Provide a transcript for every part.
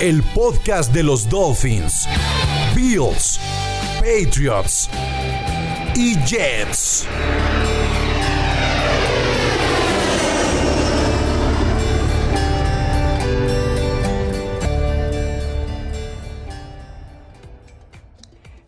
El podcast de los Dolphins, Bills, Patriots y Jets.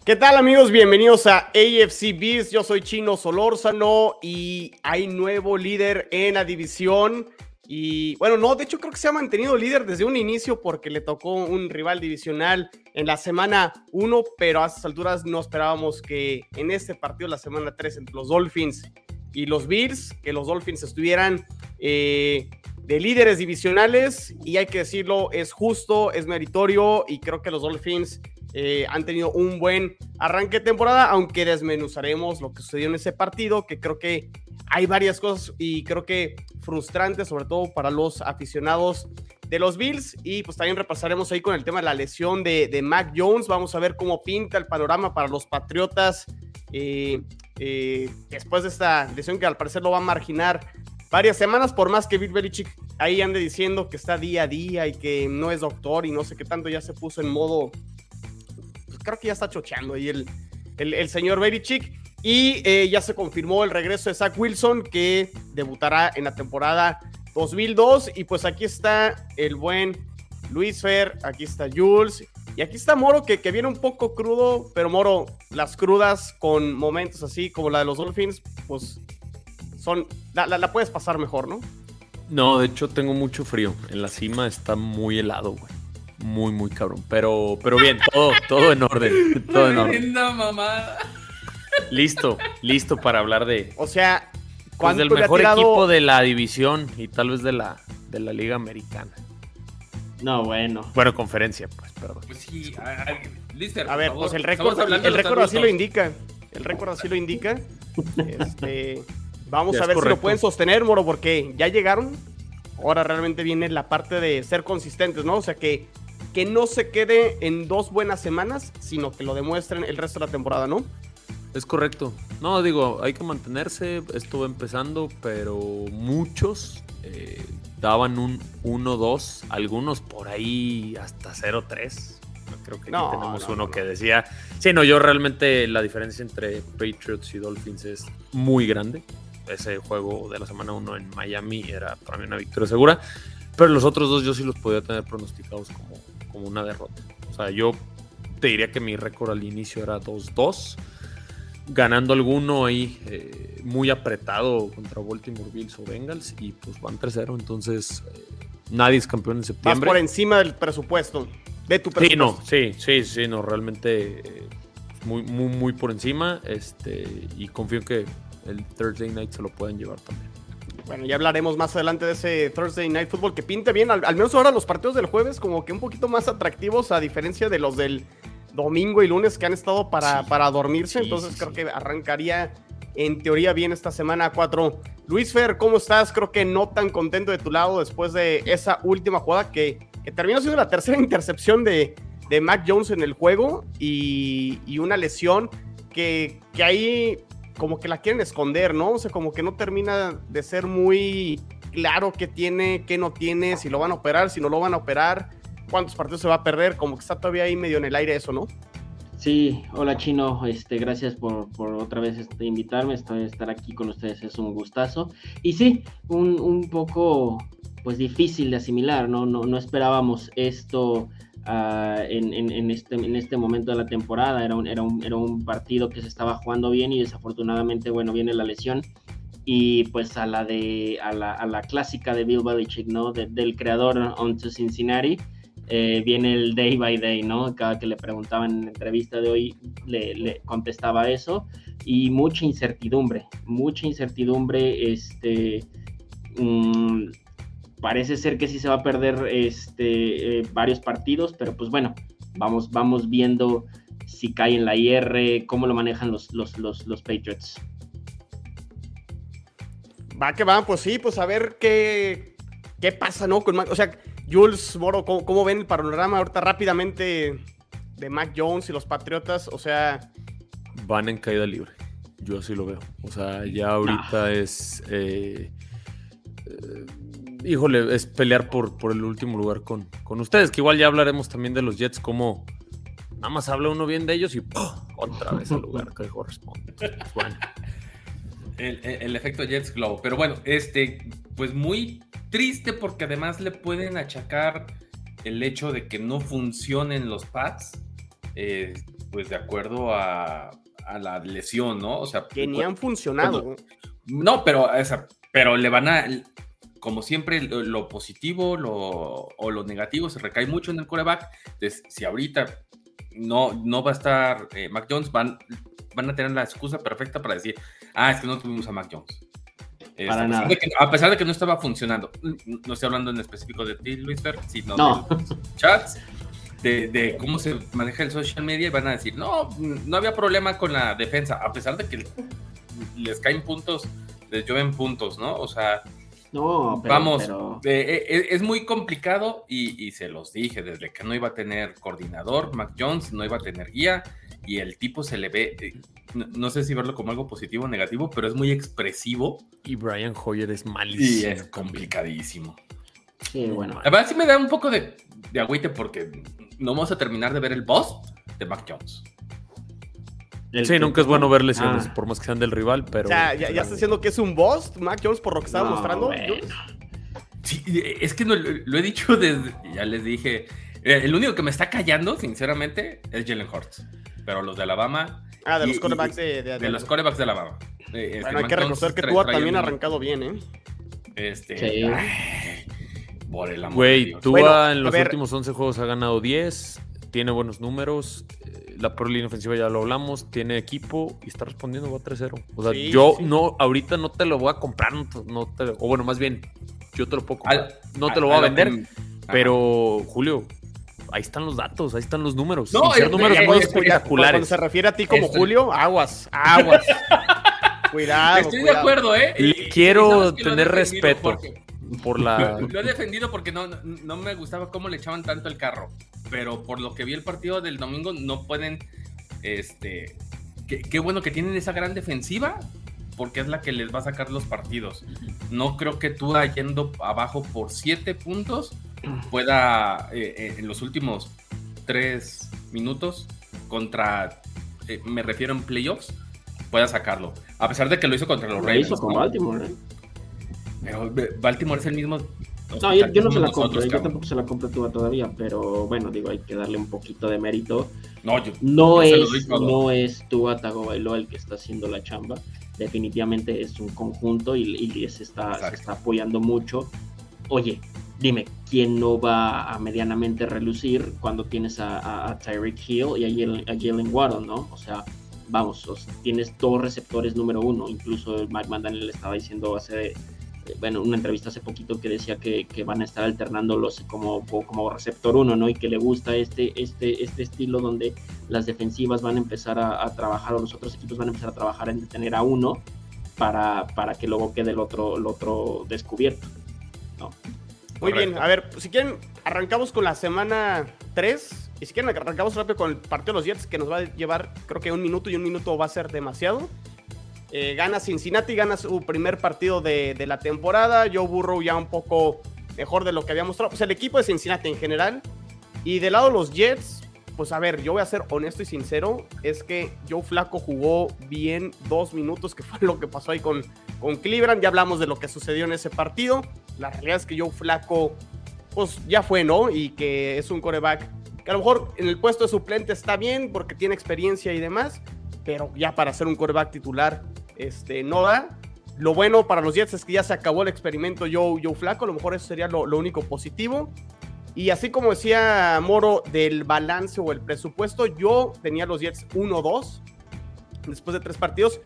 ¿Qué tal amigos? Bienvenidos a AFC Beast. Yo soy Chino Solórzano y hay nuevo líder en la división. Y bueno, no, de hecho creo que se ha mantenido líder desde un inicio porque le tocó un rival divisional en la semana 1, pero a estas alturas no esperábamos que en este partido, la semana 3, entre los Dolphins y los Bills, que los Dolphins estuvieran eh, de líderes divisionales. Y hay que decirlo, es justo, es meritorio y creo que los Dolphins eh, han tenido un buen arranque de temporada, aunque desmenuzaremos lo que sucedió en ese partido, que creo que hay varias cosas y creo que frustrantes, sobre todo para los aficionados de los Bills. Y pues también repasaremos ahí con el tema de la lesión de, de Mac Jones. Vamos a ver cómo pinta el panorama para los Patriotas eh, eh, después de esta lesión que al parecer lo va a marginar varias semanas, por más que Bill Belichick ahí ande diciendo que está día a día y que no es doctor y no sé qué tanto, ya se puso en modo creo que ya está chocheando ahí el, el, señor Belichick. Y eh, ya se confirmó el regreso de Zach Wilson, que debutará en la temporada 2002. Y pues aquí está el buen Luis Fer, aquí está Jules. Y aquí está Moro, que, que viene un poco crudo, pero Moro, las crudas con momentos así como la de los Dolphins, pues son, la, la, la puedes pasar mejor, ¿no? No, de hecho tengo mucho frío. En la cima está muy helado, güey muy, muy cabrón. Pero, pero bien, todo, todo en orden. Todo en orden. mamada. Listo, listo para hablar de. O sea, pues del mejor equipo de la división y tal vez de la, de la Liga Americana. No, bueno. Bueno, conferencia, pues, perdón. Pues sí, a, Lister, a ver, pues el récord, el récord así lo indica. El récord así lo indica. Este, vamos a ver si lo pueden sostener, Moro, porque ya llegaron. Ahora realmente viene la parte de ser consistentes, ¿no? O sea que que no se quede en dos buenas semanas, sino que lo demuestren el resto de la temporada, ¿no? Es correcto. No, digo, hay que mantenerse. Estuvo empezando, pero muchos eh, daban un 1-2, algunos por ahí hasta 0-3. Creo que no, tenemos uno que decía. Sí, no, yo realmente la diferencia entre Patriots y Dolphins es muy grande. Ese juego de la semana 1 en Miami era para mí una victoria segura. Pero los otros dos yo sí los podía tener pronosticados como como una derrota. O sea, yo te diría que mi récord al inicio era 2-2, ganando alguno ahí eh, muy apretado contra Baltimore Bills o Bengals y pues van 3-0, entonces eh, nadie es campeón en septiembre. Vas por encima del presupuesto, de tu presupuesto. Sí, no, sí, sí, sí, no, realmente eh, muy, muy, muy por encima este, y confío que el Thursday Night se lo pueden llevar también. Bueno, ya hablaremos más adelante de ese Thursday Night Football que pinte bien. Al, menos ahora los partidos del jueves como que un poquito más atractivos a diferencia de los del domingo y lunes que han estado para, para dormirse. Entonces creo que arrancaría en teoría bien esta semana 4. Luis Fer, ¿cómo estás? Creo que no tan contento de tu lado después de esa última jugada que, terminó siendo la tercera intercepción de, de Mac Jones en el juego y, y una lesión que, que ahí como que la quieren esconder, ¿no? O sea, como que no termina de ser muy claro qué tiene, qué no tiene, si lo van a operar, si no lo van a operar, cuántos partidos se va a perder, como que está todavía ahí medio en el aire eso, ¿no? Sí, hola Chino, este, gracias por, otra vez este, invitarme, estoy, estar aquí con ustedes es un gustazo. Y sí, un, un poco pues difícil de asimilar, ¿no? No, no esperábamos esto Ah, en, este, en este momento de la temporada. Era un, era, un, era un partido que se estaba jugando bien y desafortunadamente, bueno, viene la lesión. Y pues a la, de, a la, a la clásica de Bill Belichick, ¿no? del creador On to Cincinnati, eh, viene el day by day, ¿no? Cada que le preguntaban en la entrevista de hoy, le, le, contestaba eso. Y mucha incertidumbre, mucha incertidumbre, este... Mm, parece ser que sí se va a perder este, eh, varios partidos, pero pues bueno, vamos, vamos viendo si cae en la IR, cómo lo manejan los, los, los, los Patriots. Va que va, pues sí, pues a ver qué, qué pasa, ¿no? Con Mac- o sea, Jules, Moro, ¿cómo, cómo ven el panorama ahorita rápidamente de Mac Jones y los Patriotas? O sea, Van en caída libre. Yo así lo veo. O sea, ya ahorita es. eh, eh, híjole, es pelear por, por el último lugar con, con ustedes. Que igual ya hablaremos también de los Jets, como nada más habla uno bien de ellos y ¡pum! otra vez al lugar que corresponde. Pues bueno, El, el- el efecto Jets Globo. Pero bueno, este, pues muy triste porque además le pueden achacar el hecho de que no funcionen los pads, eh, pues de acuerdo a, a la lesión, ¿no? O sea, que ni han funcionado. No, pero, o sea, pero le van a, como siempre, lo, lo positivo lo, o lo negativo se recae mucho en el coreback. Entonces, si ahorita no, no va a estar eh, Mac Jones, van, van a tener la excusa perfecta para decir, ah, es que no tuvimos a Mac Jones. Este, Para a, pesar nada. de que, a pesar de que no estaba funcionando, no estoy hablando en específico de ti, Luis Fer, sino No. de chats, de, de cómo se maneja el social media, y van a decir, no, no había problema con la defensa, a pesar de que les caen puntos, les llueven puntos, ¿no? O sea, No, pero, vamos, pero- eh, eh, es muy complicado y, y se los dije desde que no iba a tener coordinador, Mac Jones no iba a tener guía y el tipo se le ve, eh, no, no sé si verlo como algo positivo o negativo, pero es muy expresivo y Brian Hoyer es y malísimo. es complicadísimo. sí, bueno. La verdad sí me da un poco de, de agüite porque no vamos a terminar de ver el boss de Mac Jones. El Sí, que- nunca es bueno ver lesiones, Ah. por más que sean del rival, pero. o sea, ya, ya está diciendo que es un boss, Mac Jones, por lo que estaba No, mostrando. Sí, es que no, lo he dicho desde, ya les dije, eh, el único que me está callando, sinceramente, es Jalen Hurts. Pero los de Alabama, Ah, de Y- los quarterbacks de, de- de los corebacks de Alabama. eh, este, Bueno, hay Mac que reconocer que Tua también ha arrancado bien, ¿eh? Este, Sí. ay, por el amor de Güey. Tua Bueno, en a los ver. últimos 11 juegos ha ganado 10, tiene buenos números, la pro línea ofensiva ya lo hablamos, tiene equipo y está respondiendo, va 3-0. O sea, Sí, yo sí. no, ahorita no te lo voy a comprar, no te- no te- o bueno, más bien, yo te lo puedo comprar. Al- no te lo voy a, vender, Ajá. pero Julio, ahí están los datos, ahí están los números. No, ser eh, números muy eh, Cuando espectaculares. se refiere a ti como Estoy- Julio, aguas, aguas. cuidado. Estoy de acuerdo, ¿eh? Le Y- y quiero tener respeto. porque- Por la... Lo he defendido porque no, no, me gustaba cómo le echaban tanto el carro. Pero por lo que vi el partido del domingo, no pueden. Este. Qué, qué bueno que tienen esa gran defensiva. Porque es la que les va a sacar los partidos. No creo que tú yendo abajo por siete puntos pueda eh, eh, en los últimos tres minutos contra, eh, me refiero en playoffs, pueda sacarlo. A pesar de que lo hizo contra los Lo Ravens. hizo con ¿no? Baltimore, ¿eh? Pero Baltimore es el mismo. No, yo, yo no se la compro, yo tampoco se la compro Tua todavía, pero bueno, digo, hay que darle un poquito de mérito. No, yo, No yo es, no es Tua Tagovailoa el que está haciendo la chamba, definitivamente es un conjunto y, y se, está, se está apoyando mucho. Oye, dime, ¿quién no va a medianamente relucir cuando tienes a, a- a Tyreek Hill y a Jalen, Waddle, no? O sea, vamos, o sea, tienes dos receptores número uno, incluso Mike McDaniel le estaba diciendo hace, bueno, una entrevista hace poquito que decía que, que van a estar alternándolos como, como receptor uno, ¿no? Y que le gusta este, este, este estilo donde las defensivas van a empezar a, a trabajar o los otros equipos van a empezar a trabajar en detener a uno para, para que luego quede el otro, el otro descubierto. ¿no? Muy Correcto. bien, a ver, si quieren, arrancamos con la semana 3. Y si quieren, arrancamos rápido con el partido de los Jets, que nos va a llevar, creo que un minuto y un minuto va a ser demasiado. Eh, gana Cincinnati, gana su primer partido de, la temporada. Joe Burrow ya un poco mejor de lo que había mostrado. Pues el equipo de Cincinnati en general. Y del lado de los Jets, pues a ver, yo voy a ser honesto y sincero. Es que Joe Flaco jugó bien dos minutos, que fue lo que pasó ahí con, con Cleveland. Ya hablamos de lo que sucedió en ese partido. La realidad es que Joe Flaco, pues ya fue, ¿no? Y que es un coreback que a lo mejor en el puesto de suplente está bien porque tiene experiencia y demás, pero ya para ser un coreback titular, este, no da. Lo bueno para los Jets es que ya se acabó el experimento Joe, Joe Flaco, a lo mejor eso sería lo, lo único positivo. Y así como decía Moro del balance o el presupuesto, yo tenía los Jets 1-2 después de tres partidos.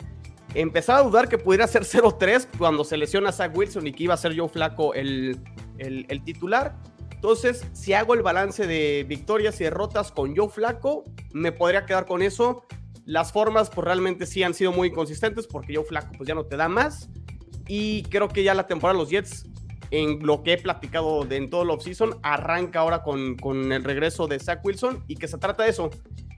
Empezaba a dudar que pudiera ser 0-3 cuando se lesiona Zach Wilson y que iba a ser Joe Flaco el, el, el titular. Entonces, si hago el balance de victorias y derrotas con Joe Flaco, me podría quedar con eso. Las formas, pues realmente sí han sido muy inconsistentes porque Joe Flaco, pues ya no te da más. Y creo que ya la temporada de los Jets, en lo que he platicado de, en todo el offseason, arranca ahora con, con el regreso de Zach Wilson y que se trata de eso.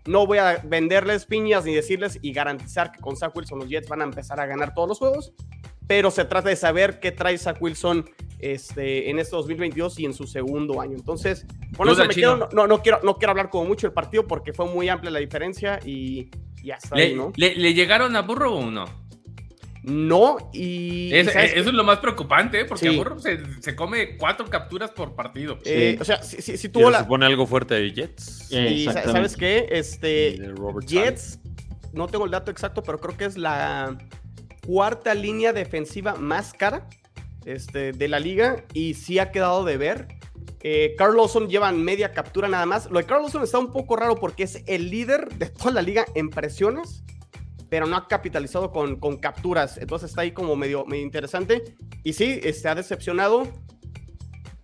No voy a venderles piñas ni decirles y garantizar que con Zach Wilson los Jets van a empezar a ganar todos los juegos, pero se trata de saber qué trae Zach Wilson este, en este 2022 y en su segundo año. Entonces, con eso me quedo, no, no, quiero, no quiero hablar como mucho del partido porque fue muy amplia la diferencia y, y hasta ¿Le, ahí, ¿no? ¿le, ¿Le llegaron a Burro o no? No, y. Es, ¿sabes eso es lo más preocupante, ¿eh? porque Sí. Burro se, se come cuatro capturas por partido. Eh, O sea, si, si, si tuvo se la. supone algo fuerte de Jets. Eh, Y. ¿sabes qué? Este. Jets, no tengo el dato exacto, pero creo que es la cuarta línea defensiva más cara este, de la liga y sí ha quedado de ver. Eh, Carl Lawson lleva media captura nada más. Lo de Carl Lawson está un poco raro porque es el líder de toda la liga en presiones, pero no ha capitalizado con, capturas. Entonces está ahí como medio, medio interesante. Y sí, este, ha decepcionado.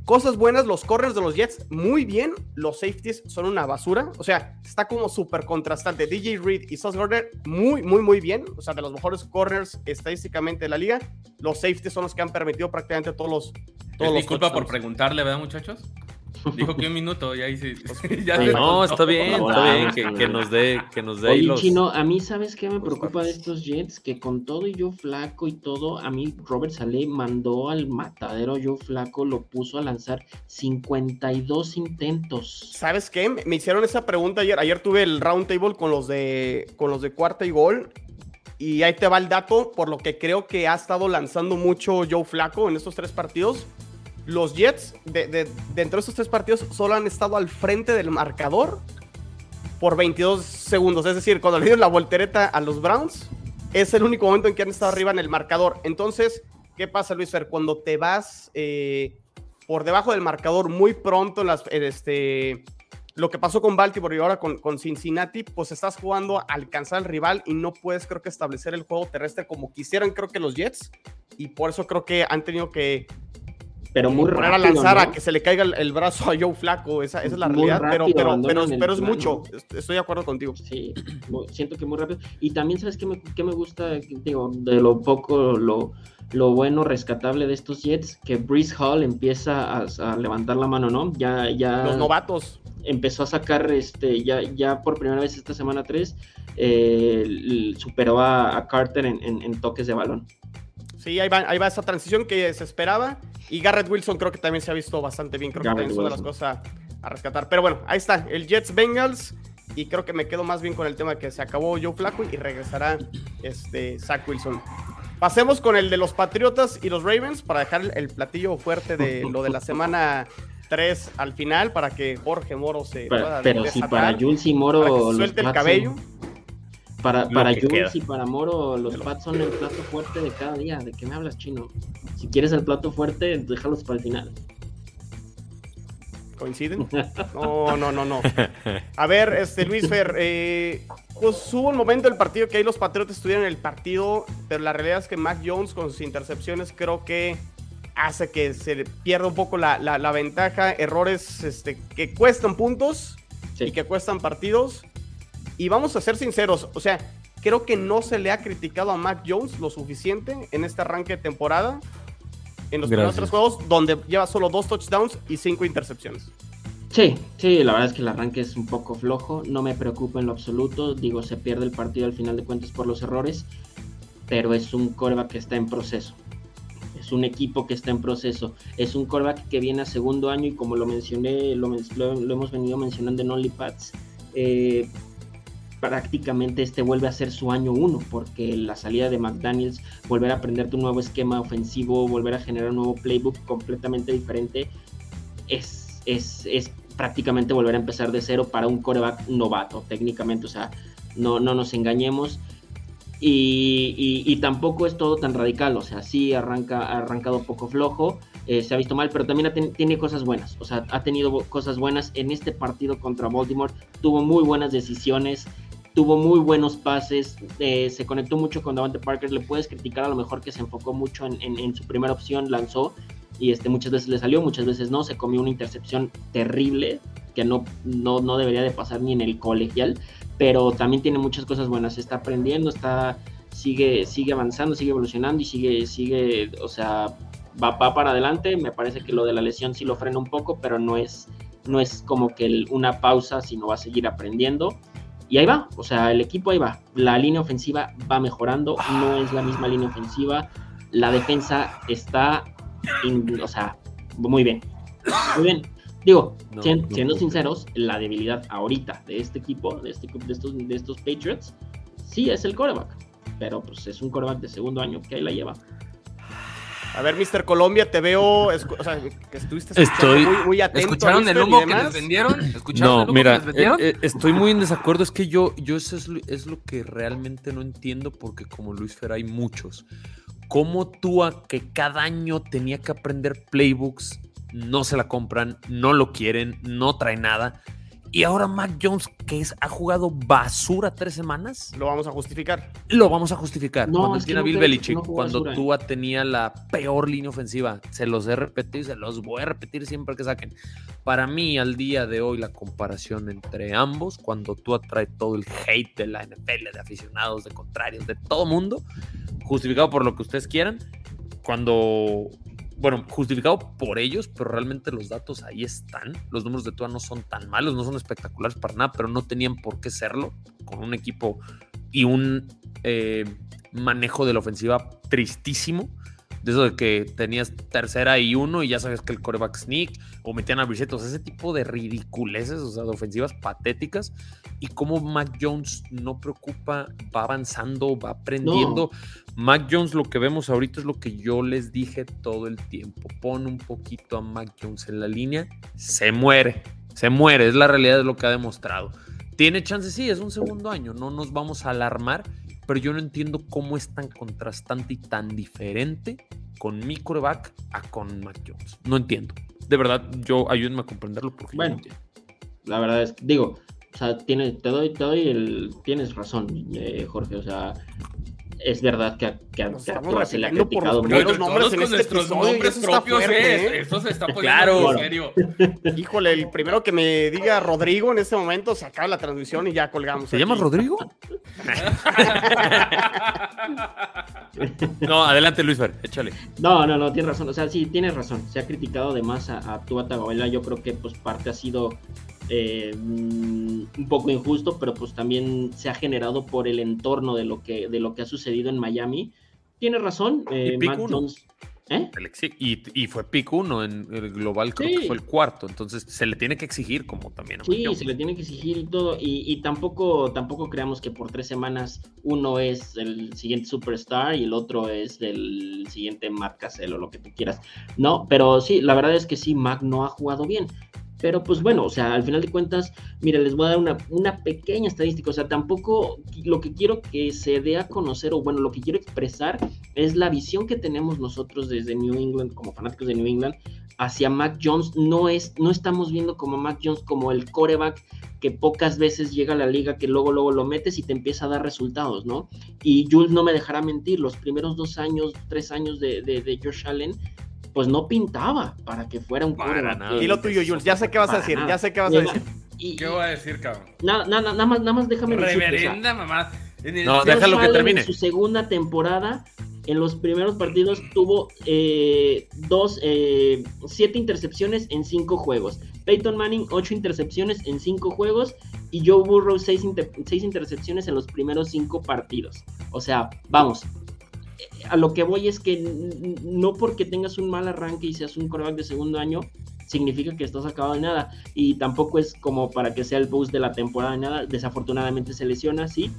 Cosas buenas, los corners de los Jets, muy bien. Los safeties son una basura. O sea, está como súper contrastante. DJ Reed y Sauce Gardner, muy, muy, muy bien. O sea, de los mejores corners estadísticamente de la liga. Los safeties son los que han permitido prácticamente todos los. Es Todos mi culpa por preguntarle, ¿verdad, muchachos? Dijo que un minuto y ahí sí. ya se No, está bien, está Hola, bien que, que nos dé, que nos dé Oye, los. Chino, a mí, ¿sabes qué me preocupa de estos Jets? Que con todo y yo flaco y todo, a mí Robert Saleh mandó al matadero yo flaco, lo puso a lanzar 52 intentos. ¿Sabes qué? Me me hicieron esa pregunta ayer. Ayer tuve el round table con los de con los de cuarta y gol. Y ahí te va el dato, por lo que creo que ha estado lanzando mucho Joe Flaco en estos tres partidos. Los Jets, de, de- dentro de estos tres partidos, solo han estado al frente del marcador por 22 segundos. Es decir, cuando le dieron la voltereta a los Browns, es el único momento en que han estado arriba en el marcador. Entonces, ¿qué pasa, Luis Fer? Cuando te vas eh, por debajo del marcador muy pronto las, este, lo que pasó con Baltimore y ahora con, con Cincinnati, pues estás jugando a alcanzar al rival y no puedes, creo que, establecer el juego terrestre como quisieran, creo que los Jets. Y por eso creo que han tenido que Pero muy poner rápido, a lanzar ¿no? a que se le caiga el, el brazo a Joe Flaco. Esa, esa es la Muy realidad, pero, rápido, pero, pero, pero es plan, mucho. Estoy de acuerdo contigo. Sí, siento que muy rápido. Y también, ¿sabes qué me, qué me gusta? Digo, de lo poco, lo, lo bueno, rescatable de estos Jets, que Breeze Hall empieza a, a levantar la mano, ¿no? Ya, ya Los novatos. empezó a sacar, este, ya, ya por primera vez esta semana 3, superó a, a Carter en, en- en toques de balón. Sí, ahí va, ahí va esa transición que se esperaba. Y Garrett Wilson creo que también se ha visto bastante bien. Creo que Garrett también es una de las cosas a, rescatar. Pero bueno, ahí está. El Jets Bengals. Y creo que me quedo más bien con el tema de que se acabó Joe Flaco y regresará este Zach Wilson. Pasemos con el de los Patriotas y los Ravens para dejar el, platillo fuerte de lo de la semana 3 al final para que Jorge Moro se Pero, pueda pero si para Jules y Moro para que los suelte el cabello. Para, para que Jules queda. y para Moro los Pats son el plato fuerte de cada día. ¿De qué me hablas, chino? Si quieres el plato fuerte, déjalos para el final. ¿Coinciden? No, no, no, no. A ver, este Luis Fer, eh, pues hubo un momento del partido que ahí los Patriotas estuvieron en el partido, pero la realidad es que Mac Jones con sus intercepciones creo que hace que se pierda un poco la, la- la ventaja, errores este, que cuestan puntos Sí. y que cuestan partidos. Y vamos a ser sinceros, o sea, creo que no se le ha criticado a Mac Jones lo suficiente en este arranque de temporada. En los primeros tres juegos, donde lleva solo dos touchdowns y cinco intercepciones. Sí, sí, la verdad es que el arranque es un poco flojo, no me preocupa en lo absoluto, digo, se pierde el partido al final de cuentas por los errores, pero es un coreback que está en proceso, es un equipo que está en proceso, es un coreback que viene a segundo año y como lo mencioné, lo, men- lo- lo hemos venido mencionando en OnlyPads, eh, prácticamente este vuelve a ser su año uno, porque la salida de McDaniels, volver a aprender tu nuevo esquema ofensivo, volver a generar un nuevo playbook completamente diferente, es, es, es prácticamente volver a empezar de cero para un coreback novato, técnicamente, o sea, no, no nos engañemos. Y, y- tampoco es todo tan radical, o sea, sí arranca, ha arrancado poco flojo, eh, se ha visto mal, pero también tiene cosas buenas, o sea, ha tenido cosas buenas en este partido contra Baltimore, tuvo muy buenas decisiones, tuvo muy buenos pases, eh, se conectó mucho con Davante Parker, le puedes criticar a lo mejor que se enfocó mucho en, su primera opción, lanzó, y este, muchas veces le salió, muchas veces no, se comió una intercepción terrible que no, no, no debería de pasar ni en el colegial, pero también tiene muchas cosas buenas, está aprendiendo, está, sigue, sigue avanzando, sigue evolucionando y sigue, sigue, o sea, va, va para adelante, me parece que lo de la lesión sí lo frena un poco, pero no es, no es como que una pausa, sino va a seguir aprendiendo. Y ahí va, o sea, el equipo ahí va. La línea ofensiva va mejorando, no es la misma línea ofensiva. La defensa está, o sea, muy bien. Muy bien. Digo, siendo sinceros, la debilidad ahorita de este equipo, de, este, de, estos, de estos Patriots, sí es el coreback. Pero pues es un coreback de segundo año que ahí la lleva. A ver, Mr. Colombia, te veo, o sea, que estuviste estoy, muy, muy, atento. ¿Escucharon el humo que les vendieron? ¿Escucharon no, mira, eh, eh, estoy muy en desacuerdo. Es que yo, yo eso es, es, lo que realmente no entiendo, porque como Luis Fer hay muchos. ¿Cómo tú a que cada año tenía que aprender playbooks, no se la compran, no lo quieren, no trae nada? Y ahora Mac Jones, que es, ha jugado basura tres semanas. Lo vamos a justificar. Lo vamos a justificar. cuando tiene a Bill Belichick, cuando Tua tenía la peor línea ofensiva. Se los he repetido y se los voy a repetir siempre que saquen. Para mí, al día de hoy, la comparación entre ambos, cuando Tua trae todo el hate de la NFL, de aficionados, de contrarios, de todo mundo, justificado por lo que ustedes quieran, cuando bueno, justificado por ellos, pero realmente los datos ahí están. Los números de Tua no son tan malos, no son espectaculares para nada, pero no tenían por qué serlo con un equipo y un eh, manejo de la ofensiva tristísimo de eso de que tenías tercera y uno y ya sabes que el coreback sneak o metían a Brissett, o sea, ese tipo de ridiculeces, o sea, de ofensivas patéticas y cómo Mac Jones no preocupa, va avanzando, va aprendiendo. Mac Jones lo que vemos ahorita es lo que yo les dije todo el tiempo, pon un poquito a Mac Jones en la línea, se muere, se muere, es la realidad de lo que ha demostrado. Tiene chance, sí, es un segundo año, no nos vamos a alarmar, pero yo no entiendo cómo es tan contrastante y tan diferente con mi coreback a con Mac Jones. No entiendo. De verdad, yo ayúdenme a comprenderlo porque bueno, La verdad es que, digo, o sea, tiene, te doy, te doy el, tienes razón, eh, Jorge, o sea, es verdad que, que, a, se le ha criticado por los nombres en este nuestros nombres propios, ¿eh? Esto se está poniendo claro. en serio. Híjole, el primero que me diga Rodrigo en este momento se acaba la transmisión y ya colgamos. ¿Se llama Rodrigo? no, adelante Luis Fer, échale. No, no, no, tienes razón. O sea, sí, tienes razón. Se ha criticado además a, a Tua Yo creo que pues parte ha sido eh, un poco injusto, pero pues también se ha generado por el entorno de lo que, de lo que ha sucedido en Miami. Tiene razón, eh, Matt Jones. ¿eh? Y, fue pick uno en el global, creo que fue el cuarto. Entonces se le tiene que exigir, como también. sí, se le tiene que exigir y todo. Y, tampoco, tampoco creamos que por tres semanas uno es el siguiente superstar y el otro es el siguiente Matt Cassell o lo que tú quieras. No, pero sí, la verdad es que sí, Mac no ha jugado bien. Pero pues bueno, o sea, al final de cuentas, mira, les voy a dar una, una, pequeña estadística, o sea, tampoco lo que quiero que se dé a conocer, o bueno, lo que quiero expresar es la visión que tenemos nosotros desde New England, como fanáticos de New England, hacia Mac Jones. No, es, no estamos viendo como Mac Jones como el coreback que pocas veces llega a la liga, que luego, luego lo metes y te empieza a dar resultados, ¿no? Y Jules no me dejará mentir, los primeros dos años, tres años de, de, de Josh Allen, pues no pintaba para que fuera un Y lo tuyo, Jules, ya sé qué vas a decir, ya sé qué vas a decir. ¿Qué voy a decir, cabrón? Nada, nada, nada más, nada más déjame Reverenda mamá. no, déjalo que termine. En su segunda temporada, en los primeros partidos tuvo eh, dos, eh, siete intercepciones en cinco juegos. Peyton Manning, ocho intercepciones en cinco juegos. Y Joe Burrow, seis, seis intercepciones en los primeros cinco partidos. O sea, vamos, a lo que voy es que no porque tengas un mal arranque y seas un coreback de segundo año, significa que estás acabado de nada. Y tampoco es como para que sea el boost de la temporada de nada. Desafortunadamente se lesiona, sí.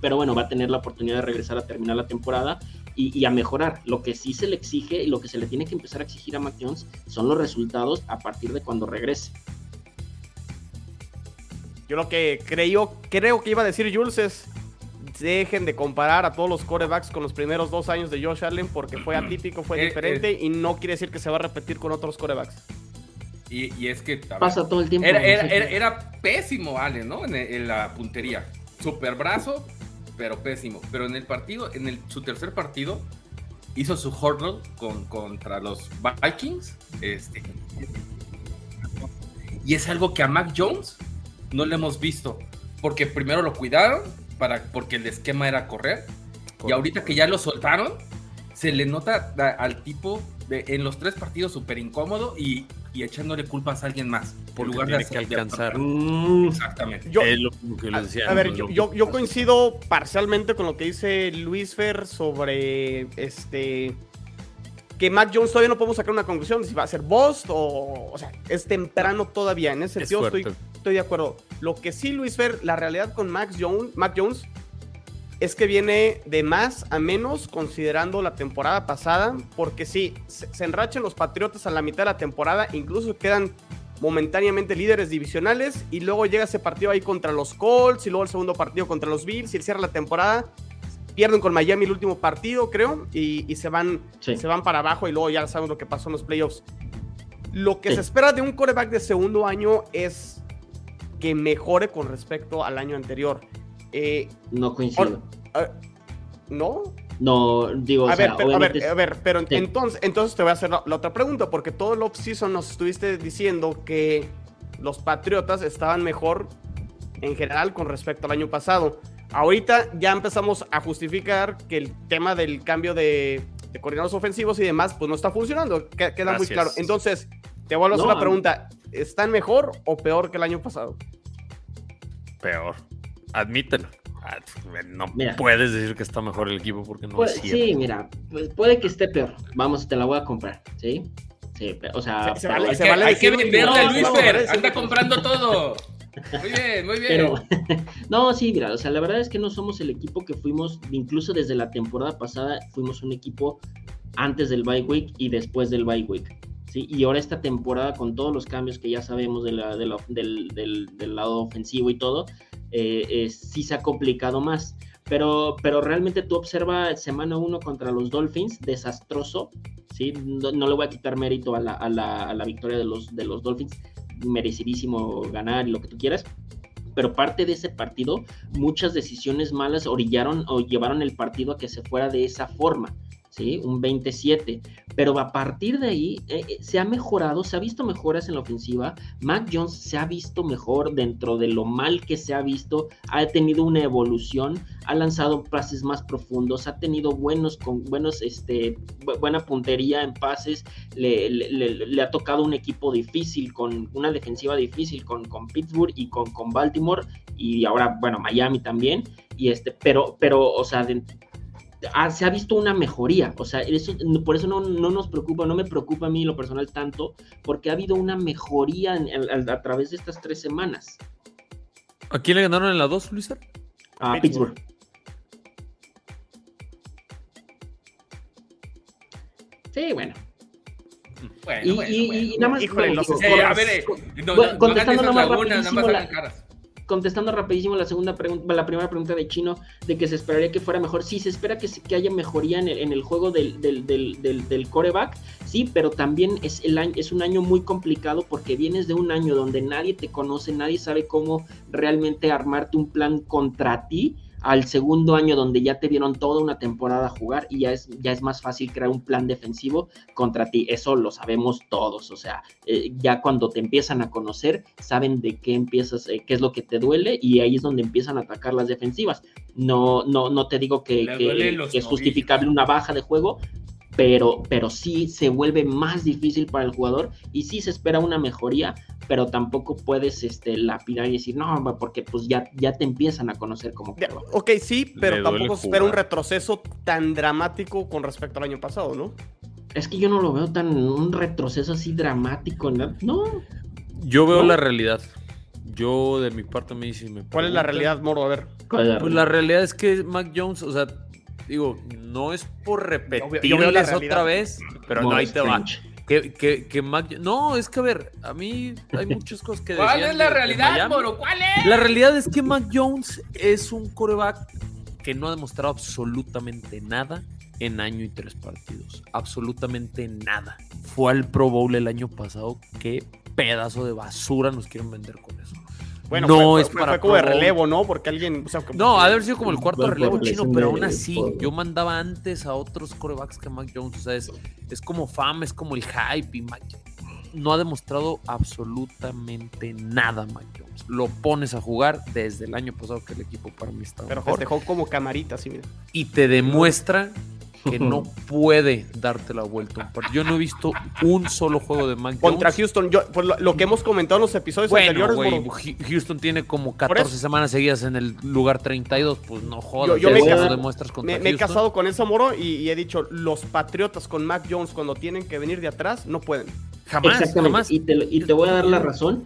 Pero bueno, va a tener la oportunidad de regresar a terminar la temporada y, a mejorar. Lo que sí se le exige y lo que se le tiene que empezar a exigir a Mac son los resultados a partir de cuando regrese. Yo lo que creo, creo que iba a decir Jules es dejen de comparar a todos los corebacks con los primeros dos años de Josh Allen porque fue atípico, fue eh, diferente eh. y no quiere decir que se va a repetir con otros corebacks. Y, es que pasa todo el tiempo. Era, pésimo Allen, ¿no? En, la puntería. Super brazo, pero pésimo. Pero en el partido, en el, su tercer partido, hizo su hurdle con, contra los Vikings. Este, y es algo que a Mac Jones no le hemos visto. Porque primero lo cuidaron para, porque el esquema era correr. Y ahorita que ya lo soltaron, se le nota al tipo de, en los tres partidos súper incómodo y, y, echándole culpas a alguien más. Por lugar de que alcanzar. Mm. Exactamente. Yo, a, ver, yo, yo, coincido parcialmente con lo que dice Luis Fer sobre este que Mac Jones todavía no podemos sacar una conclusión si va a ser Bost o. O sea, es temprano todavía. En ese sentido, estoy, estoy, de acuerdo. Lo que sí, Luis Fer, la realidad con Max Jones, Mac Jones es que viene de más a menos considerando la temporada pasada, porque sí, se, enrachan los Patriotas a la mitad de la temporada, incluso quedan momentáneamente líderes divisionales y luego llega ese partido ahí contra los Colts y luego el segundo partido contra los Bills y el cierra la temporada. Pierden con Miami el último partido, creo, y, se, van, se van para abajo y luego ya sabemos lo que pasó en los playoffs. Lo que se espera de un coreback de segundo año es que mejore con respecto al año anterior. Eh, no coincido. ¿No? No, digo, a, ver, pero, a ver, a ver, pero entonces, entonces te voy a hacer la, otra pregunta, porque todo el off-season nos estuviste diciendo que los Patriotas estaban mejor en general con respecto al año pasado. Ahorita ya empezamos a justificar que el tema del cambio de, de coordinadores ofensivos y demás, pues no está funcionando, queda muy claro. Entonces, te vuelvo a hacer la pregunta, ¿están mejor o peor que el año pasado? Peor admítelo. Ah, no puedes decir que está mejor el equipo porque no es cierto. Sí, mira, pues puede que esté peor. Vamos, te la voy a comprar, ¿sí? Sí, o sea, hay que venderle a Luis Fer, anda comprando todo. Muy bien, muy bien. no, sí, mira, o sea, la verdad es que no somos el equipo que fuimos, incluso desde la temporada pasada, fuimos un equipo antes del bye week y después del bye week. Y ahora esta temporada, con todos los cambios que ya sabemos de la, del, del, lado ofensivo y todo, eh, sí se ha complicado más. Pero, pero realmente tú observas semana 1 contra los Dolphins, desastroso, ¿sí? No, le voy a quitar mérito a la, a la, a la victoria de los, de los Dolphins, merecidísimo ganar y lo que tú quieras, pero parte de ese partido, muchas decisiones malas orillaron o llevaron el partido a que se fuera de esa forma. ¿Sí? Un 27. Pero a partir de ahí eh, eh, se ha mejorado, se ha visto mejoras en la ofensiva. Mac Jones se ha visto mejor dentro de lo mal que se ha visto. Ha tenido una evolución, ha lanzado pases más profundos, ha tenido buenos, con, buenos, este, buena puntería en pases. Le, ha tocado un equipo difícil, con una defensiva difícil, con, con Pittsburgh y con, con Baltimore. Y ahora, bueno, Miami también. Y este, pero, pero, o sea, se ha visto una mejoría, o sea, eso, por eso no, nos preocupa, no me preocupa a mí lo personal tanto, porque ha habido una mejoría a, través de estas tres semanas. ¿A quién le ganaron en la 2, Luis? A Pittsburgh. Sí, bueno. y, nada más. a ver, contestando nada más rapidísimo la, contestando rapidísimo la segunda pregunta, la primera pregunta de Chino, de que se esperaría que fuera mejor. Sí, se espera que, que haya mejoría en el, en el juego del, del, del, del, coreback, sí, pero también es, el año, es un año muy complicado porque vienes de un año donde nadie te conoce, nadie sabe cómo realmente armarte un plan contra ti al segundo año donde ya te vieron toda una temporada a jugar y ya es, ya es más fácil crear un plan defensivo contra ti. Eso lo sabemos todos, o sea, eh, ya cuando te empiezan a conocer, saben de qué empiezas, eh, qué es lo que te duele y ahí es donde empiezan a atacar las defensivas. No, no, no te digo que, que es justificable una baja de juego, pero, pero sí se vuelve más difícil para el jugador y sí se espera una mejoría, pero tampoco puedes este, lapidar y decir, no, porque pues ya, ya te empiezan a conocer como jugador. Ok, sí, pero tampoco se espera un retroceso tan dramático con respecto al año pasado, ¿no? Es que yo no lo veo tan un retroceso así dramático, ¿no? Yo veo la realidad. Yo de mi parte me dice... ¿Cuál es la realidad, Moro? A ver. pues la realidad es que Mac Jones, o sea, digo, no es por repetirles otra vez, pero no, ahí te va. Que, que, que Mac, no, es que a ver, a mí hay muchas cosas que ¿Cuál es la realidad, Moro? ¿Cuál es? La realidad es que Mac Jones es un coreback que no ha demostrado absolutamente nada en año y tres partidos. Absolutamente nada. Fue al Pro Bowl el año pasado. Qué pedazo de basura nos quieren vender con eso. Bueno, no fue, es fue- para fue como de relevo, ¿no? Porque alguien. o sea, como No, ha de haber sido como el cuarto Bueno, relevo por chino, pero aún así, yo mandaba antes a otros corebacks que Mac Jones. O sea, es, es como fama, es como el hype. Y Mac no ha demostrado absolutamente nada, Mac Jones. Lo pones a jugar desde el año pasado que el equipo para mí está Pero mejor. festejó como camarita, así, mira. Y te demuestra que no puede darte la vuelta. Yo no he visto un solo juego de Mac Contra Jones. Houston, yo, por lo, lo que hemos comentado en los episodios Bueno, anteriores, Hu- Houston tiene como eso. 14 semanas seguidas en el lugar 32, pues no jodas. yo me eso caso- lo demuestras contra me, me he casado con eso, Moro, y, y he dicho, los Patriotas con Mac Jones cuando tienen que venir de atrás, no pueden. Jamás, Exactamente. jamás. Y te, lo- y te voy a dar la razón.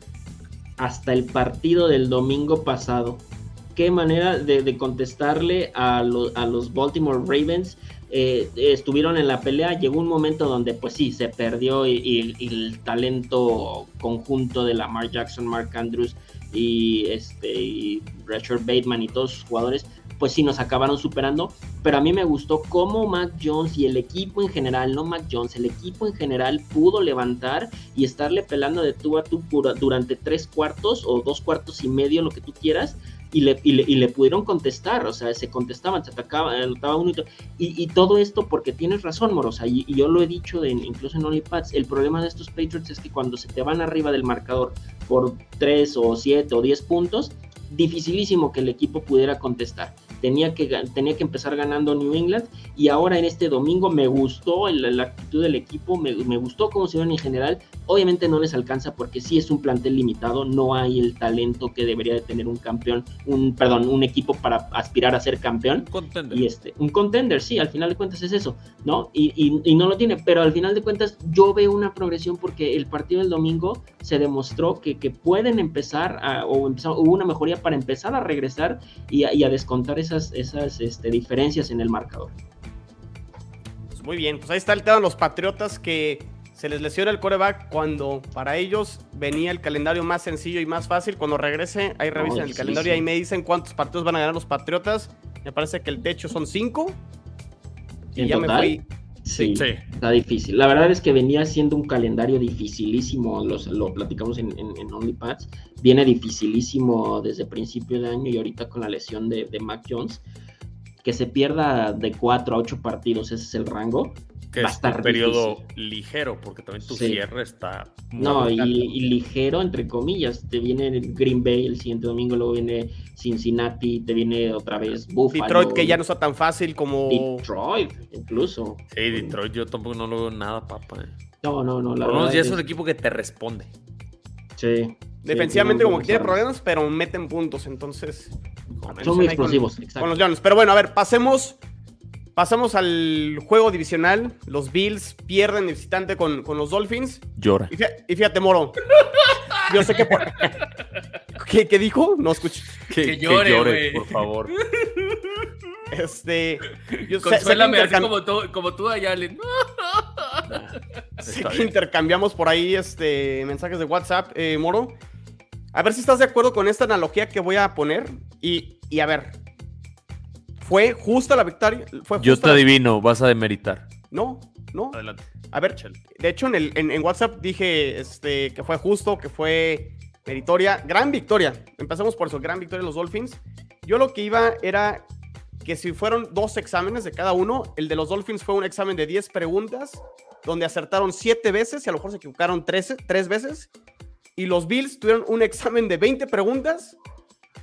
Hasta el partido del domingo pasado. Qué manera de, contestarle a, lo- a los Baltimore Ravens. Eh, estuvieron en la pelea. Llegó un momento donde, pues sí, se perdió y, el talento conjunto de Lamar Jackson, Mark Andrews y, este, Richard Bateman y todos sus jugadores, pues sí nos acabaron superando. Pero a mí me gustó cómo Mac Jones y el equipo en general, no Mac Jones, el equipo en general pudo levantar y estarle pelando de tú a tú durante tres cuartos o dos cuartos y medio, lo que tú quieras, y le, y le, y le pudieron contestar, o sea, se contestaban, se atacaban, anotaba uno y, y, todo esto porque tienes razón, Morosa, y, yo lo he dicho de, incluso en OnlyPads, el problema de estos Patriots es que cuando se te van arriba del marcador por tres o siete o diez puntos, dificilísimo que el equipo pudiera contestar. Tenía que, tenía que empezar ganando New England y ahora en este domingo me gustó el- la actitud del equipo, me, me gustó cómo se ven en general. Obviamente no les alcanza porque sí es un plantel limitado, no hay el talento que debería de tener un campeón, un perdón, un equipo para aspirar a ser campeón. Contender. Y este, un contender, sí, al final de cuentas es eso, ¿no? Y, y- y no lo tiene, pero al final de cuentas yo veo una progresión porque el partido del domingo se demostró que, que pueden empezar a, o empezar, hubo una mejoría para empezar a regresar y a, y a descontar esas, esas este, diferencias en el marcador. Pues muy bien, pues ahí está el tema de los Patriotas que se les lesiona el coreback cuando para ellos venía el calendario más sencillo y más fácil. Cuando regrese, ahí revisen el sí, calendario y sí. ahí me dicen cuántos partidos van a ganar los Patriotas. Me parece que el techo son cinco. Y ¿En ya total? me fui. Sí, Sí. está difícil. La verdad es que venía siendo un calendario dificilísimo, los- lo platicamos en, en, en OnlyPads, viene dificilísimo desde principio de año y ahorita con la lesión de, de Mac Jones, que se pierda de 4 a 8 partidos, ese es el rango. Que va a es estar un periodo difícil. ligero, porque también tu Sí. cierre está. muy No, y, ligero, entre comillas, te viene Green Bay el siguiente domingo, luego viene Cincinnati, te viene otra vez Buffalo. Detroit, que ya no está tan fácil como. Detroit, incluso. Sí, Detroit, yo tampoco no lo veo nada, papá. eh. No, no, no, la Por lo menos verdad ya es es- un equipo que te responde. Sí. Defensivamente, Sí, como que tiene problemas, pero meten puntos. Entonces. Son muy con- explosivos, Con, exacto. los Leones. Pero bueno, a ver, pasemos. Pasamos al juego divisional. Los Bills pierden de visitante con, con los Dolphins. Llora. Y fíjate, y fíjate, Moro. Yo sé que por. ¿Qué, qué dijo? No escuché. Que, Que llore, güey. por favor. Este. Yo sé- sé, que Consuélame así como tú, como tú allá, Allen. sé Está que intercambiamos por ahí este, mensajes de WhatsApp, eh, Moro. A ver si estás de acuerdo con esta analogía que voy a poner. Y, y a ver. ¿Fue justa la victoria? ¿Fue Yo justa te la- adivino, vas a demeritar. No, no. Adelante. A ver, de hecho en, el, en, en WhatsApp dije este, que fue justo, que fue meritoria. Gran victoria. Empezamos por eso, gran victoria de los Dolphins. Yo lo que iba era que si fueron dos exámenes de cada uno, el de los Dolphins fue un examen de 10 preguntas, donde acertaron 7 veces y a lo mejor se equivocaron 13, 3 veces. Y los Bills tuvieron un examen de 20 preguntas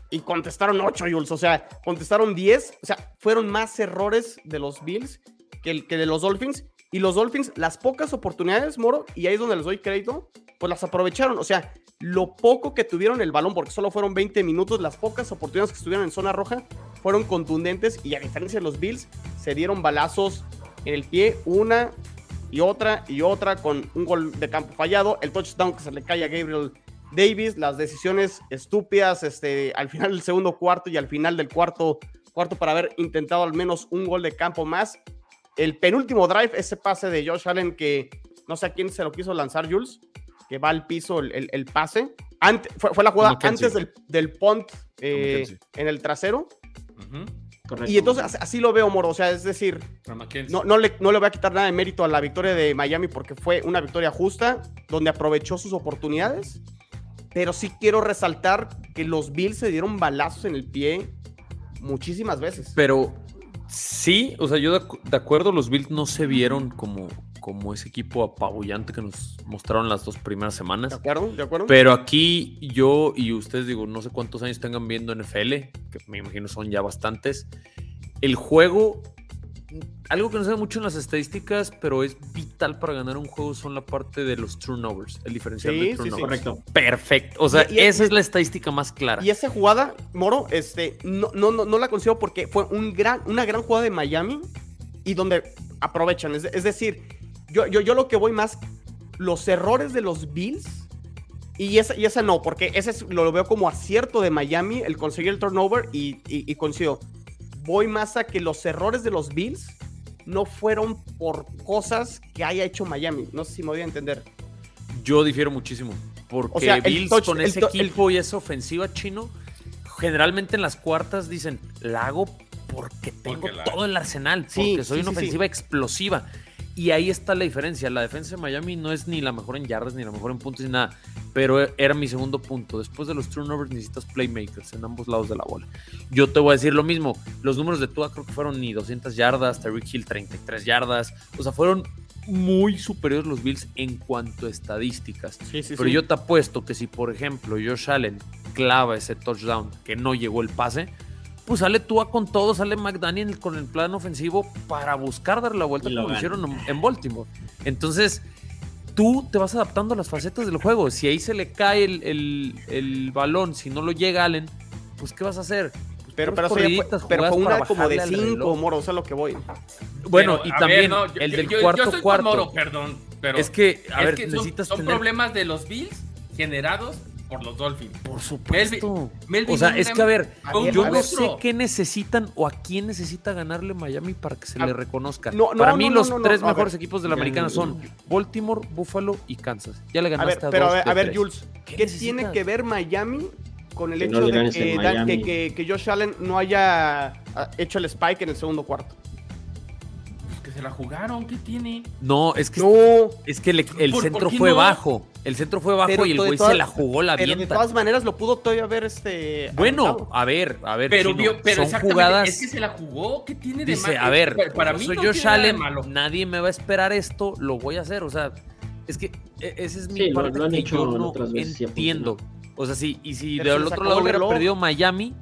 y contestaron 8, Jules. O sea, contestaron 10. O sea, fueron más errores de los Bills que, el- que de los Dolphins. Y los Dolphins, las pocas oportunidades, Moro, y ahí es donde les doy crédito, pues las aprovecharon. O sea, lo poco que tuvieron el balón, porque solo fueron 20 minutos, las pocas oportunidades que estuvieron en zona roja fueron contundentes. Y a diferencia de los Bills, se dieron balazos en el pie, una y otra y otra, con un gol de campo fallado, el touchdown que se le cae a Gabriel Davis, las decisiones estúpidas este, al final del segundo cuarto y al final del cuarto, cuarto para haber intentado al menos un gol de campo más. El penúltimo drive, ese pase de Josh Allen que no sé a quién se lo quiso lanzar, Jules, que va al piso el, el- el pase. Ante- fue, fue la jugada McKenzie. antes del, del punt eh, en el trasero. Correcto. Y entonces así- así lo veo, Moro. O sea, es decir, no, no, le, no le voy a quitar nada de mérito a la victoria de Miami porque fue una victoria justa, donde aprovechó sus oportunidades. Pero sí quiero resaltar que los Bills se dieron balazos en el pie muchísimas veces. Pero sí, o sea, yo de, acu- de acuerdo, los Bills no se vieron como, como ese equipo apabullante que nos mostraron las dos primeras ¿De semanas. acuerdo? ¿De acuerdo? Pero aquí yo y ustedes, digo, no sé cuántos años tengan viendo NFL, que me imagino son ya bastantes. El juego, algo que no se ve mucho en las estadísticas, pero es vital para ganar un juego, son la parte de los turnovers, el diferencial Sí, de sí, sí. turnovers. Correcto. Perfecto. O sea, Y- y- esa es la estadística más clara. Y esa jugada, Moro, este, no, no, no, no la considero porque fue un gran, una gran jugada de Miami y donde aprovechan. Es, es decir, yo, yo, yo lo que voy más, los errores de los Bills y esa, y esa no, porque ese es- lo, veo como acierto de Miami, el conseguir el turnover y, y, y coincido. Voy más a que los errores de los Bills no fueron por cosas que haya hecho Miami. No sé si me voy a entender. Yo difiero muchísimo. Porque O sea, Bills touch- con ese equipo y esa ofensiva chino, generalmente en las cuartas dicen, la hago porque tengo Porque la- todo el arsenal, Sí, porque soy sí, una sí, sí. ofensiva explosiva. Y ahí está la diferencia. La defensa de Miami no es ni la mejor en yardas, ni la mejor en puntos, ni nada. Pero era mi segundo punto. Después de los turnovers necesitas playmakers en ambos lados de la bola. Yo te voy a decir lo mismo. Los números de Tua creo que fueron ni 200 yardas, Tyreek Hill 33 yardas. O sea, fueron muy superiores los Bills en cuanto a estadísticas. Sí, sí, Pero yo te apuesto que si, por ejemplo, Josh Allen clava ese touchdown que no llegó el pase, pues sale Tua con todo, sale McDaniel con el plan ofensivo para buscar dar la vuelta lo como lo gana. hicieron en- Baltimore. Entonces, tú te vas adaptando a las facetas del juego. Si ahí se le cae el, el- el balón, si no lo llega Allen, pues ¿qué vas a hacer? Pues, Pero, pero, fue- pero fue jugadas una como de bajarle al 5, reloj. Moro, o sea, lo que voy. Bueno, Pero, y también ver, no, yo- el yo- del yo- yo cuarto estoy con cuarto. Moro, perdón, pero es que, a es ver, que son, necesitas son tener... problemas de los Bills generados por los Dolphins. Por supuesto. Melvin o sea, Ingram es que a ver, A yo a no ver. sé qué necesitan o a quién necesita ganarle Miami para que se A- le reconozca. No, no, para no, mí no, los no, no, tres ver. mejores equipos de la Ya, americana son Baltimore, Buffalo y Kansas. Ya le A ganaste ver, a, pero dos ver, de a ver. Jules, ¿Qué tiene que ver Miami con el Que hecho de que, Dan- que- que Josh Allen no haya ah, hecho el spike en el segundo cuarto? Se la jugaron, ¿qué tiene? No, es que, No, es que le- el ¿Por- centro por fue no? bajo. El centro fue bajo Pero y el güey todas- se la jugó la pero de todas maneras lo pudo todavía ver este. Bueno, aventado. a ver, a ver, Pero, vio, pero son jugadas. es que se la jugó, ¿qué tiene de Dice, malo? a ver, para, mí soy no Josh Allen, malo. nadie me va a esperar esto, lo voy a hacer. O sea, es que e- esa es mi Sí, parte lo han que hecho yo no entiendo. O sea, sí, y si Pero se del otro lado hubiera perdido Miami,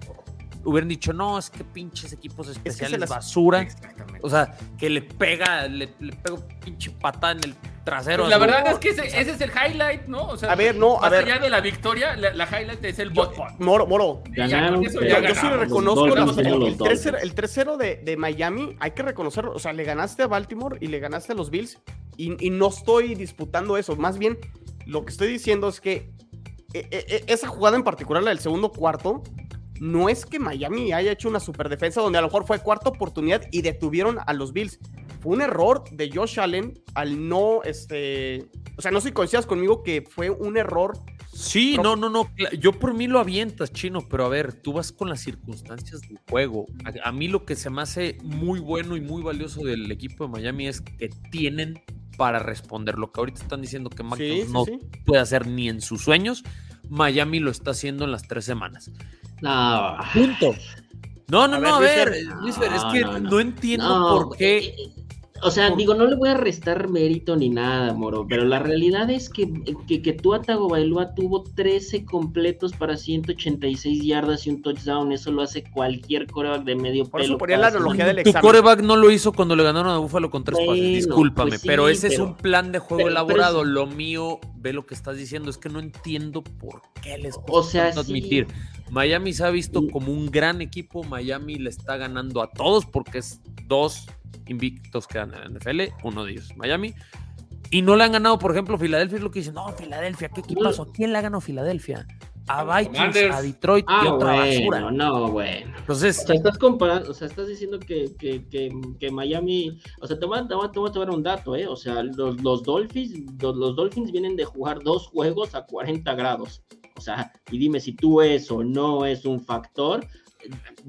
hubieran dicho, no, es que pinches equipos se especiales las- basura. Exactamente. O sea, que le pega, le, le pega un pinche patada en el trasero. Pues la verdad es que ese, ese es el highlight, ¿no? O sea, A ver, no, a más ver. allá de la victoria, la, la highlight es el bot. Moro, Moro. Ganaron, ya Yo, yo sí le reconozco Los el, el, tercero, el tercero de, de Miami, hay que reconocerlo. O sea, le ganaste a Baltimore y le ganaste a los Bills. Y, y no estoy disputando eso. Más bien, lo que estoy diciendo es que e- e- e- esa jugada en particular, la del segundo cuarto, no es que Miami haya hecho una super defensa donde a lo mejor fue cuarta oportunidad y detuvieron a los Bills. Fue un error de Josh Allen al no, este, o sea, no sé si coincidas conmigo que fue un error. Sí, no, no, no. Yo por mí lo avientas, chino, pero a ver, tú vas con las circunstancias del juego. A, a mí lo que se me hace muy bueno y muy valioso del equipo de Miami es que tienen para responder. Lo que ahorita están diciendo que Mac Sí, Jones sí, no sí. puede hacer ni en sus sueños, Miami lo está haciendo en las tres semanas. No. Punto. No, no, A no, a ver, Luisfer. Luisfer, es No, que no, no, no. entiendo No, por qué. O sea, digo, no le voy a restar mérito ni nada, Moro, pero la realidad es que, que, que Tua Tagovailoa tuvo 13 completos para 186 yardas y un touchdown. Eso lo hace cualquier coreback de medio Por eso pelo ponía la analogía del Tu examen. coreback no lo hizo cuando le ganaron a Búfalo con tres pases. Bueno, Discúlpame, pues sí, pero ese es un plan de juego pero- pero elaborado. es- Lo mío, ve lo que estás diciendo, es que no entiendo por qué les O sea, sí. admitir. Miami se ha visto Mm. como un gran equipo. Miami le está ganando a todos porque es dos invictos que dan en la NFL, uno de ellos, Miami. Y no le han ganado, por ejemplo, Filadelfia es lo que dicen, no, Filadelfia, ¿qué equipazo? ¿A quién le ha ganado Filadelfia? A Vikings, a Detroit y Ah, otra bueno, basura. no, bueno. Entonces, O sea, estás comparando, o sea, estás diciendo que, que, que, que Miami, o sea, te voy, a, te, voy a, te voy a tomar un dato, ¿eh? O sea, los, los Dolphins, los, los Dolphins vienen de jugar dos juegos a 40 grados. O sea, y dime si tú eso no es un factor.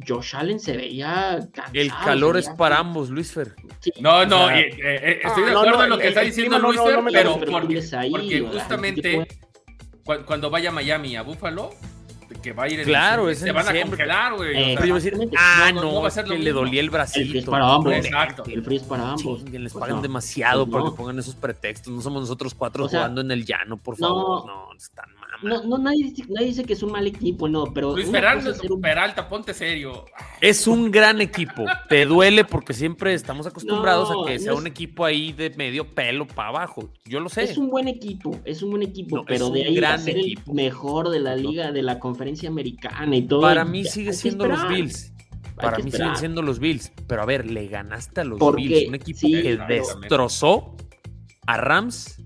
Josh Allen se veía cansado, el calor es para ambos, Luisfer. Sí, No, no, O sea, eh, eh, estoy ah, de no, acuerdo no, en lo el- que está el diciendo no- Luis, no- no me pero, porque, ves ahí, porque o sea, justamente ¿qué cu- cuando vaya a Miami a Buffalo, que va a ir Claro, se van a congelar, güey. o sea, ah, No, no, no, no va a ser que lo le mismo. dolía el El bracito. es para ambos. Exacto. El es para ambos. Les Pues pagan no. demasiado Pues para no. que pongan esos pretextos. No somos nosotros cuatro O sea, jugando en el llano, por no. favor. No, están mamas. No, no, nadie, dice- nadie dice que es un mal equipo, no, pero. Luis ser un- Peralta, ponte serio. Es un gran equipo. Te duele porque siempre estamos acostumbrados No, a que no sea es- un equipo ahí de medio pelo para abajo. Yo lo sé. Es un buen equipo, es un buen equipo, pero un de ahí a gran ser equipo. el mejor de la liga, de la conferencia americana y todo. Para mí sigue siendo los. Bills. Para mí siguen siendo los Bills. Pero a ver, le ganaste a los Bills. Un equipo sí, que destrozó a Rams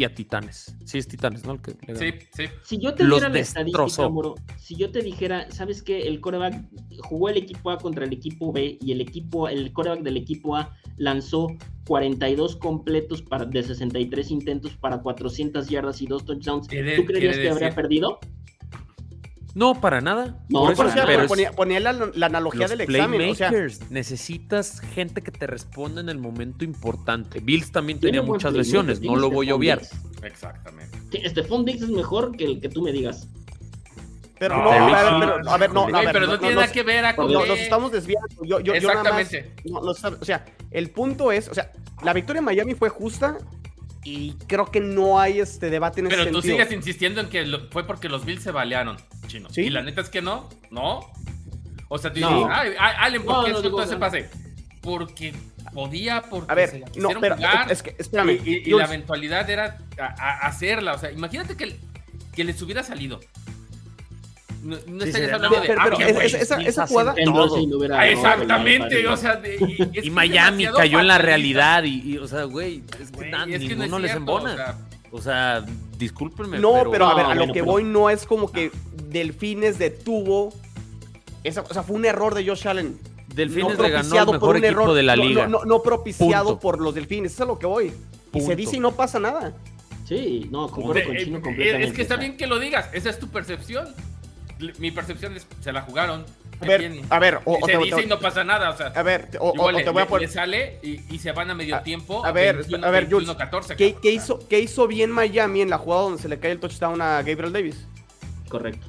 y a Titanes. Sí, es Titanes, ¿no? El que le ganó. Sí, sí. Si yo te diera la estadística. Moro, si yo te dijera, ¿sabes qué? El coreback jugó el equipo A contra el equipo B y el equipo, el coreback del equipo A lanzó 42 completos para, de 63 intentos para 400 yardas y dos touchdowns. ¿Tú creerías que habría perdido? No, para nada. No, Por eso, para nada. pero ponía, ponía la, la analogía los del examen. O sea. Necesitas gente que te responda en el momento importante. Bills también Tiene tenía muchas lesiones, no lo voy a obviar. Diggs. Exactamente. Que Stephon Diggs es mejor que el que tú me digas. pero No, no, a ver, pero, a ver, no, a ver, pero no, tiene nada que ver a con nos, nos estamos desviando. Yo, yo, yo nada más- Exactamente. está- o sea, el punto es, o sea, la victoria en Miami fue justa y creo que no hay este debate en ese Pero tú sentido. sigues insistiendo en que lo- fue porque los Bills se balearon, chino. Sí. Y la neta es que no, no. O sea, tú No. dices, "Ay, ay, Allen, ¿por No, qué no soltó digo ese pase? Porque podía, porque A se ver, la no, pero jugar. es que, espérame. y, y- y la eventualidad era a- a- hacerla. O sea, imagínate que, que les hubiera salido. No, no Sí, estarías hablando de. pero- ah, pero es- esa- esa jugada- Ah, exactamente, o sea, de- y, es que Y Miami cayó en la realidad y, y, o sea, güey, es que, es que no es les cierto, embona. o sea, O sea, discúlpenme. No, pero, a ver, No, a lo bueno, que pero- voy no es como que Delfines detuvo. Esa, o sea, fue un error de Josh Allen. Delfines no le ganó por mejor un equipo error, de la no, liga. No, no, no propiciado Punto. por los Delfines, eso es a lo que voy. Y Punto. se dice y no pasa nada. Sí, no, concuerdo con eh, Chino eh, completamente. es que está bien que lo digas, esa es tu percepción. Mi percepción es, se la jugaron. A ¿qué ver, a ver, o, se te, dice te- y no pasa nada, o sea. a ver, o, o- igual o le, te voy a poner. le sale y, y se van a medio A- tiempo. a ver, 21, a ver, 21, Jules, 14. ¿Qué, hizo, ¿Qué hizo bien Miami en la jugada donde se le cae el touchdown a Gabriel Davis? Correcto.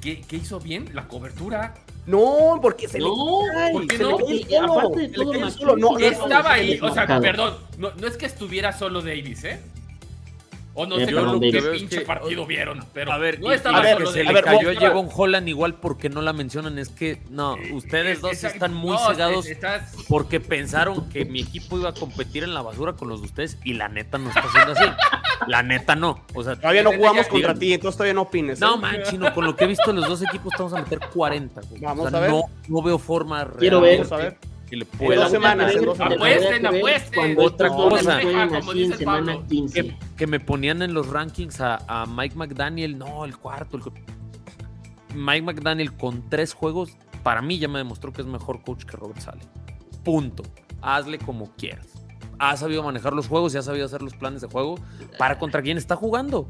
¿Qué, qué hizo bien? La cobertura. No, porque se No, le cae. ¿por qué se no? le cae Y solo, aparte de se le todo, cae Max, solo. No, no, Estaba ahí, o sea, perdón, no, no es que estuviera solo Davis, ¿eh? O no Eh, sé Davis. qué veo es pinche que- partido vieron, pero A ver, no a ver, que se le ver, cayó a Jevon Holland igual porque no la mencionan. Es que, no, ustedes Es- dos están muy No, cegados estás- porque pensaron que mi equipo iba a competir en la basura con los de ustedes y la neta no está siendo así. La neta no. O sea, Todavía no jugamos ya- contra ti, entonces todavía no opines. ¿eh? No, man, chino, con lo que he visto de los dos equipos estamos a meter 40. güey. Vamos O sea, a ver. No, no veo forma real Quiero ver. Vamos a ver. Que le En dos semanas, en dos Apuesten, apuesten. Otra cosa. Como así dice en semana Pablo. 15. que, que me ponían en los rankings a, a Mike McDaniel, no, el cuarto. el Mike McDaniel con tres juegos, para mí ya me demostró que es mejor coach que Robert Sale. Punto. Hazle como quieras. Ha sabido manejar los juegos y ha sabido hacer los planes de juego para contra quién está jugando.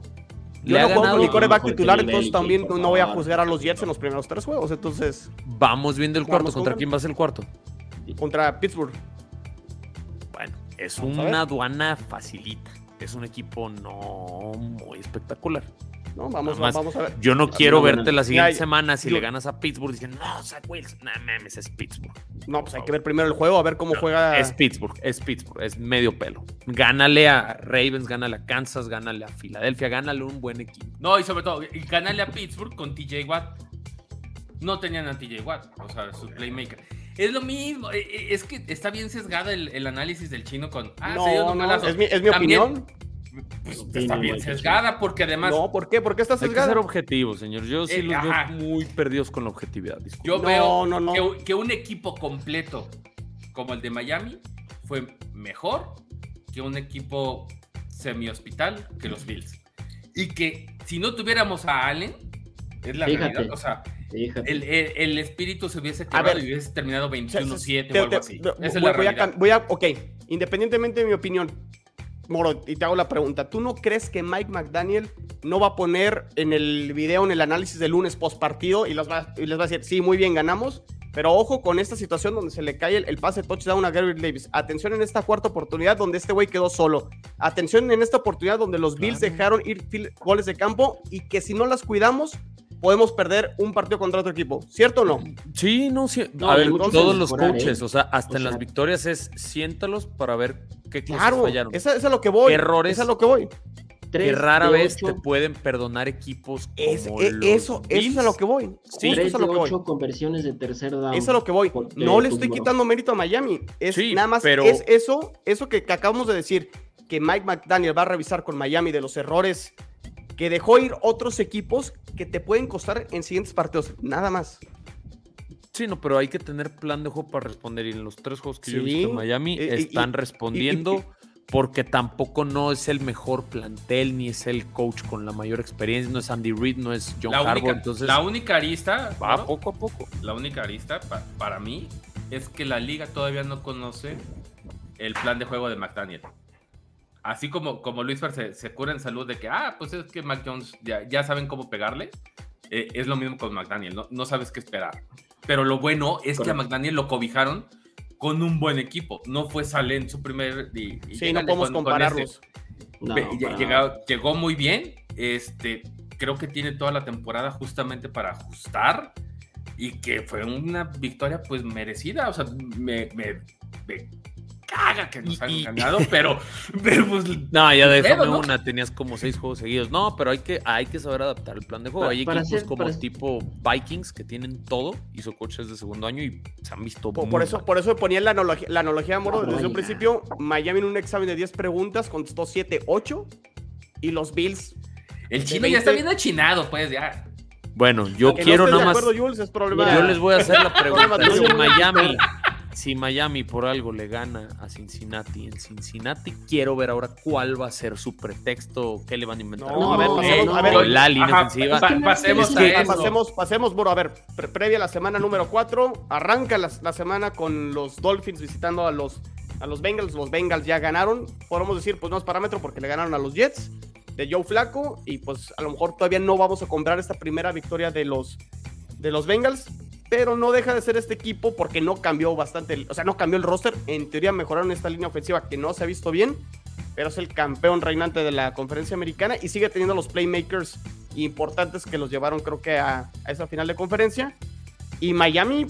Yo Le no ha juego con mi coreback titular, entonces también no voy a juzgar a los Jets en los primeros tres juegos. Entonces, Vamos viendo el cuarto. con ¿Contra quién va a ser el cuarto? Contra Pittsburgh. Bueno, es Vamos una aduana facilita. Es un equipo no muy espectacular. No, vamos, vamos a ver. Yo no quiero no, verte no. la siguiente Ya, semana si yo- le ganas a Pittsburgh diciendo, no, Zach Wilson. No mames, es Pittsburgh. No, pues hay que ver primero el juego, a ver cómo juega. Es Pittsburgh, es Pittsburgh, es medio pelo. Gánale a Ravens, gánale a Kansas, gánale a Filadelfia, gánale un buen equipo. No, y sobre todo, y ganarle a Pittsburgh con TJ Watt. No tenían a TJ Watt, o sea, su playmaker. Es lo mismo, eh, eh, es que está bien sesgada el, el análisis del chino con. Ah, se dio no, no, es mi, es mi También, opinión. pues, está no, bien sesgada porque además No, ¿por qué? ¿Por qué estás Hay que ser objetivo, señor. Yo sí Eh, los ajá. veo muy perdidos con la objetividad. yo No, veo no, no. Que, un- que un equipo completo como el de Miami fue mejor que un equipo semi-hospital que los Bills. Y que si no tuviéramos a Allen, es la Fíjate. realidad, o sea, Fíjate. El, el- el espíritu se hubiese ver. y hubiese terminado O sea, 21-7 te- o algo te- así. te- Esa es voy- la voy a realidad. voy a, ok, independientemente de mi opinión, Moro, y te hago la pregunta, ¿tú no crees que Mike McDaniel no va a poner en el video, en el análisis del lunes post partido y, los va- y les va a decir, sí, muy bien, ganamos, Pero ojo con esta situación donde se le cae el, el pase touchdown a Gary Davis. Atención en esta cuarta oportunidad donde este güey quedó solo. Atención en esta oportunidad donde los Bills dejaron ir goles de campo y que si no las cuidamos podemos perder un partido contra otro equipo. ¿Cierto o no? Sí, no, sí. No, a ver, entonces todos los coaches, ¿eh? o sea, hasta O en las victorias es siéntalos para ver qué cosas Claro, fallaron. esa, esa es a lo que voy. ¿Qué errores? Esa es a lo que voy. Que rara vez ocho- te pueden perdonar equipos como Es- e- los eso, eso es a lo que voy. Sí. Tres es a lo que voy. conversiones de tercer down. Eso es a lo que voy. No le estoy quitando mérito a Miami. Es Sí, nada más pero- es eso, eso que, que acabamos de decir, que Mike McDaniel va a revisar con Miami de los errores que dejó ir otros equipos que te pueden costar en siguientes partidos. Nada más. Sí, no, pero hay que tener plan de juego para responder. Y en los tres juegos que yo he Sí, visto en Miami y- están y- respondiendo y- y- porque tampoco no es el mejor plantel, ni es el coach con la mayor experiencia, no es Andy Reid, no es John La Harbaugh. única, Entonces la única arista, va ¿no? poco a poco. la única arista pa- para mí es que la liga todavía no conoce el plan de juego de McDaniel. Así como, como Luis Fer se, se cura en salud de que, ah, pues es que Mac Jones ya, ya saben cómo pegarle, eh, es lo mismo con McDaniel, no, no sabes qué esperar. Pero lo bueno es que a. McDaniel lo cobijaron con un buen equipo. No fue sale en su primer... y- y Sí, no podemos con- compararlos. No, Ve- para lle- nada. llegado- llegó muy bien. Este, creo que tiene toda la temporada justamente para ajustar y que fue una victoria pues merecida. O sea, me, me- me caga que nos Y- hayan y- ganado, pero, pero pues No, ya ¿no? una, tenías como seis juegos seguidos. No, pero hay que, hay que saber adaptar el plan de juego. Pa- hay para equipos ser- como para- tipo Vikings que tienen todo y su coche es de segundo año y se han visto Por, por eso, mal. por eso ponía la analogía, la analogía Moro, desde un principio. Miami en un examen de 10 preguntas contestó 7, 8. Y los Bills. el de chino ya está 20. bien achinado, pues ya. Bueno, yo quiero no nada de más. acuerdo, Jules, es problema. Yo les voy a hacer la pregunta. Si. Miami, si Miami por algo le gana a Cincinnati en Cincinnati, quiero ver ahora cuál va a ser su pretexto, qué le van a inventar. No, a ver, No, pasemos, a ver, no, la línea Ajá, ofensiva. pa- pasemos Es a que- eso. Pasemos, pasemos. A ver, pre- previa a la semana número 4, arranca la, la semana con los Dolphins visitando a los, a los Bengals. Los Bengals ya ganaron. Podemos decir, pues no es parámetro porque le ganaron a los Jets de Joe Flaco. Y pues a lo mejor todavía no vamos a comprar esta primera victoria de los, de los Bengals. Pero no deja de ser este equipo porque no cambió bastante, o sea, no cambió el roster. En teoría mejoraron esta línea ofensiva que no se ha visto bien. Pero es el campeón reinante de la conferencia americana y sigue teniendo los playmakers importantes que los llevaron creo que a, a esa final de conferencia. Y Miami,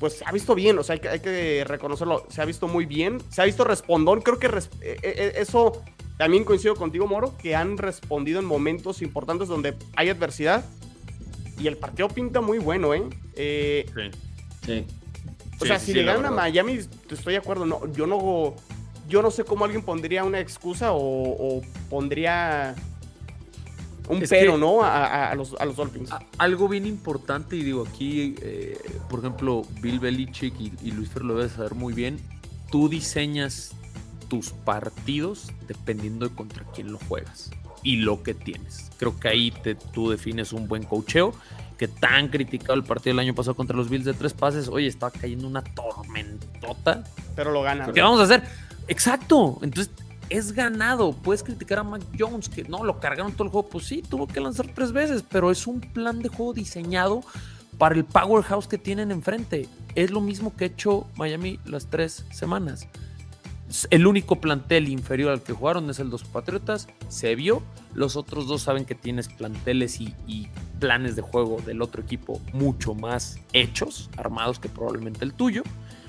pues se ha visto bien, o sea, hay que, reconocerlo, se ha visto muy bien, se ha visto respondón, creo que res- eh, eh, eso también coincido contigo, Moro, que han respondido en momentos importantes donde hay adversidad. Y el partido pinta muy bueno, ¿eh? Eh, Sí. Sí. o Sí, sea, sí, si sí, le ganan a. Miami, estoy de acuerdo. No, yo no, yo no sé cómo alguien pondría una excusa o, o pondría un Es pero, que- ¿no? A, a- a los, a los Dolphins. A- Algo bien importante, y digo aquí, eh, por ejemplo, Bill Belichick y, y Luis Fer lo debes saber muy bien, tú diseñas tus partidos dependiendo de contra quién lo juegas y lo que tienes. Creo que ahí te, tú defines un buen cocheo, que tan criticado el partido del año pasado contra los Bills de tres pases, oye, estaba cayendo una tormentota pero lo ganan. ¿Qué vamos a hacer? Exacto. Entonces, es ganado. Puedes criticar a Mac Jones, que no, lo cargaron todo el juego. Pues sí, tuvo que lanzar tres veces, pero es un plan de juego diseñado para el powerhouse que tienen enfrente. Es lo mismo que ha hecho Miami las tres semanas. El único plantel inferior al que jugaron es el de los Patriotas. Se vio. Los otros dos saben que tienes planteles y, y planes de juego del otro equipo mucho más hechos, armados que probablemente el tuyo.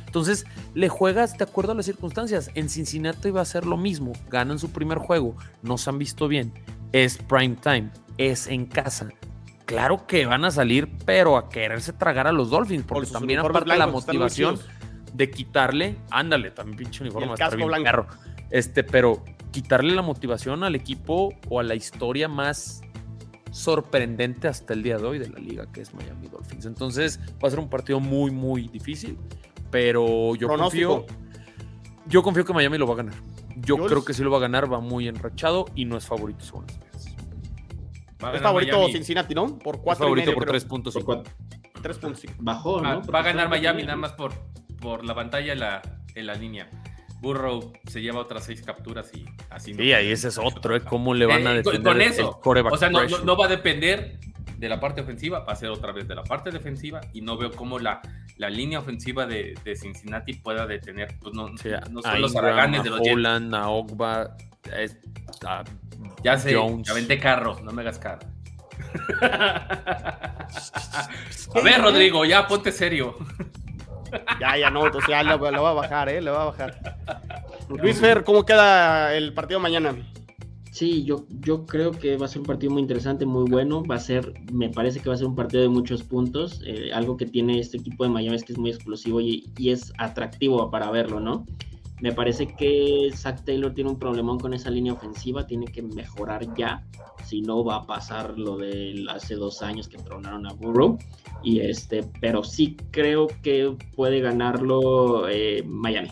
Entonces, le juegas de acuerdo a las circunstancias. En Cincinnati va a ser lo mismo. Ganan su primer juego, no se han visto bien. Es prime time, es en casa. Claro que van a salir, pero a quererse tragar a los Dolphins, Por porque también aparte la motivación. De quitarle, ándale, también pinche uniforme Y el casco bien blanco. perro. Este, pero quitarle la motivación al equipo o a la historia más sorprendente hasta el día de hoy de la liga, que es Miami Dolphins. Entonces, va a ser un partido muy, muy difícil, pero yo Pronóstico. confío, yo confío que Miami lo va a ganar. Yo creo que sí lo va a ganar, va muy enrachado y no es favorito según las a Es favorito Miami. Cincinnati, ¿no? Por Es cuatro y favorito medio, por creo. 3.5. Por cuatro. Tres puntos, sí. Bajó, Va, ¿no? va a ganar Miami nada más por, por la pantalla en la, en la línea. Burrow se lleva otras seis capturas y así Sí, ahí ese es otro, ¿eh? ¿Cómo le van a Eh, con- defender con eso. el O sea, no, no, pressure? no va a depender de la parte ofensiva, va a ser otra vez de la parte defensiva y no veo cómo la, la línea ofensiva de, de Cincinnati pueda detener, pues no, Sí, no a son los Ingram, haraganes a de los Jets. Holland, a Ogba, es- a Ya sé, Jones. ya vente carro, no me hagas caro. a ver, Rodrigo, ya ponte serio. Ya, ya no, entonces ya le, le va a bajar, ¿eh? Le va a bajar. Luis Fer, ¿cómo queda el partido mañana? Sí, yo, yo creo que va a ser un partido muy interesante, muy bueno. Va a ser, me parece que va a ser un partido de muchos puntos. Eh, algo que tiene este equipo de Miami es que es muy explosivo y, y es atractivo para verlo, ¿no? Me parece que Zach Taylor tiene un problemón con esa línea ofensiva, tiene que mejorar ya. Si no, va a pasar lo de hace dos años que tronaron a Burrow. Y este, pero sí creo que puede ganarlo eh, Miami.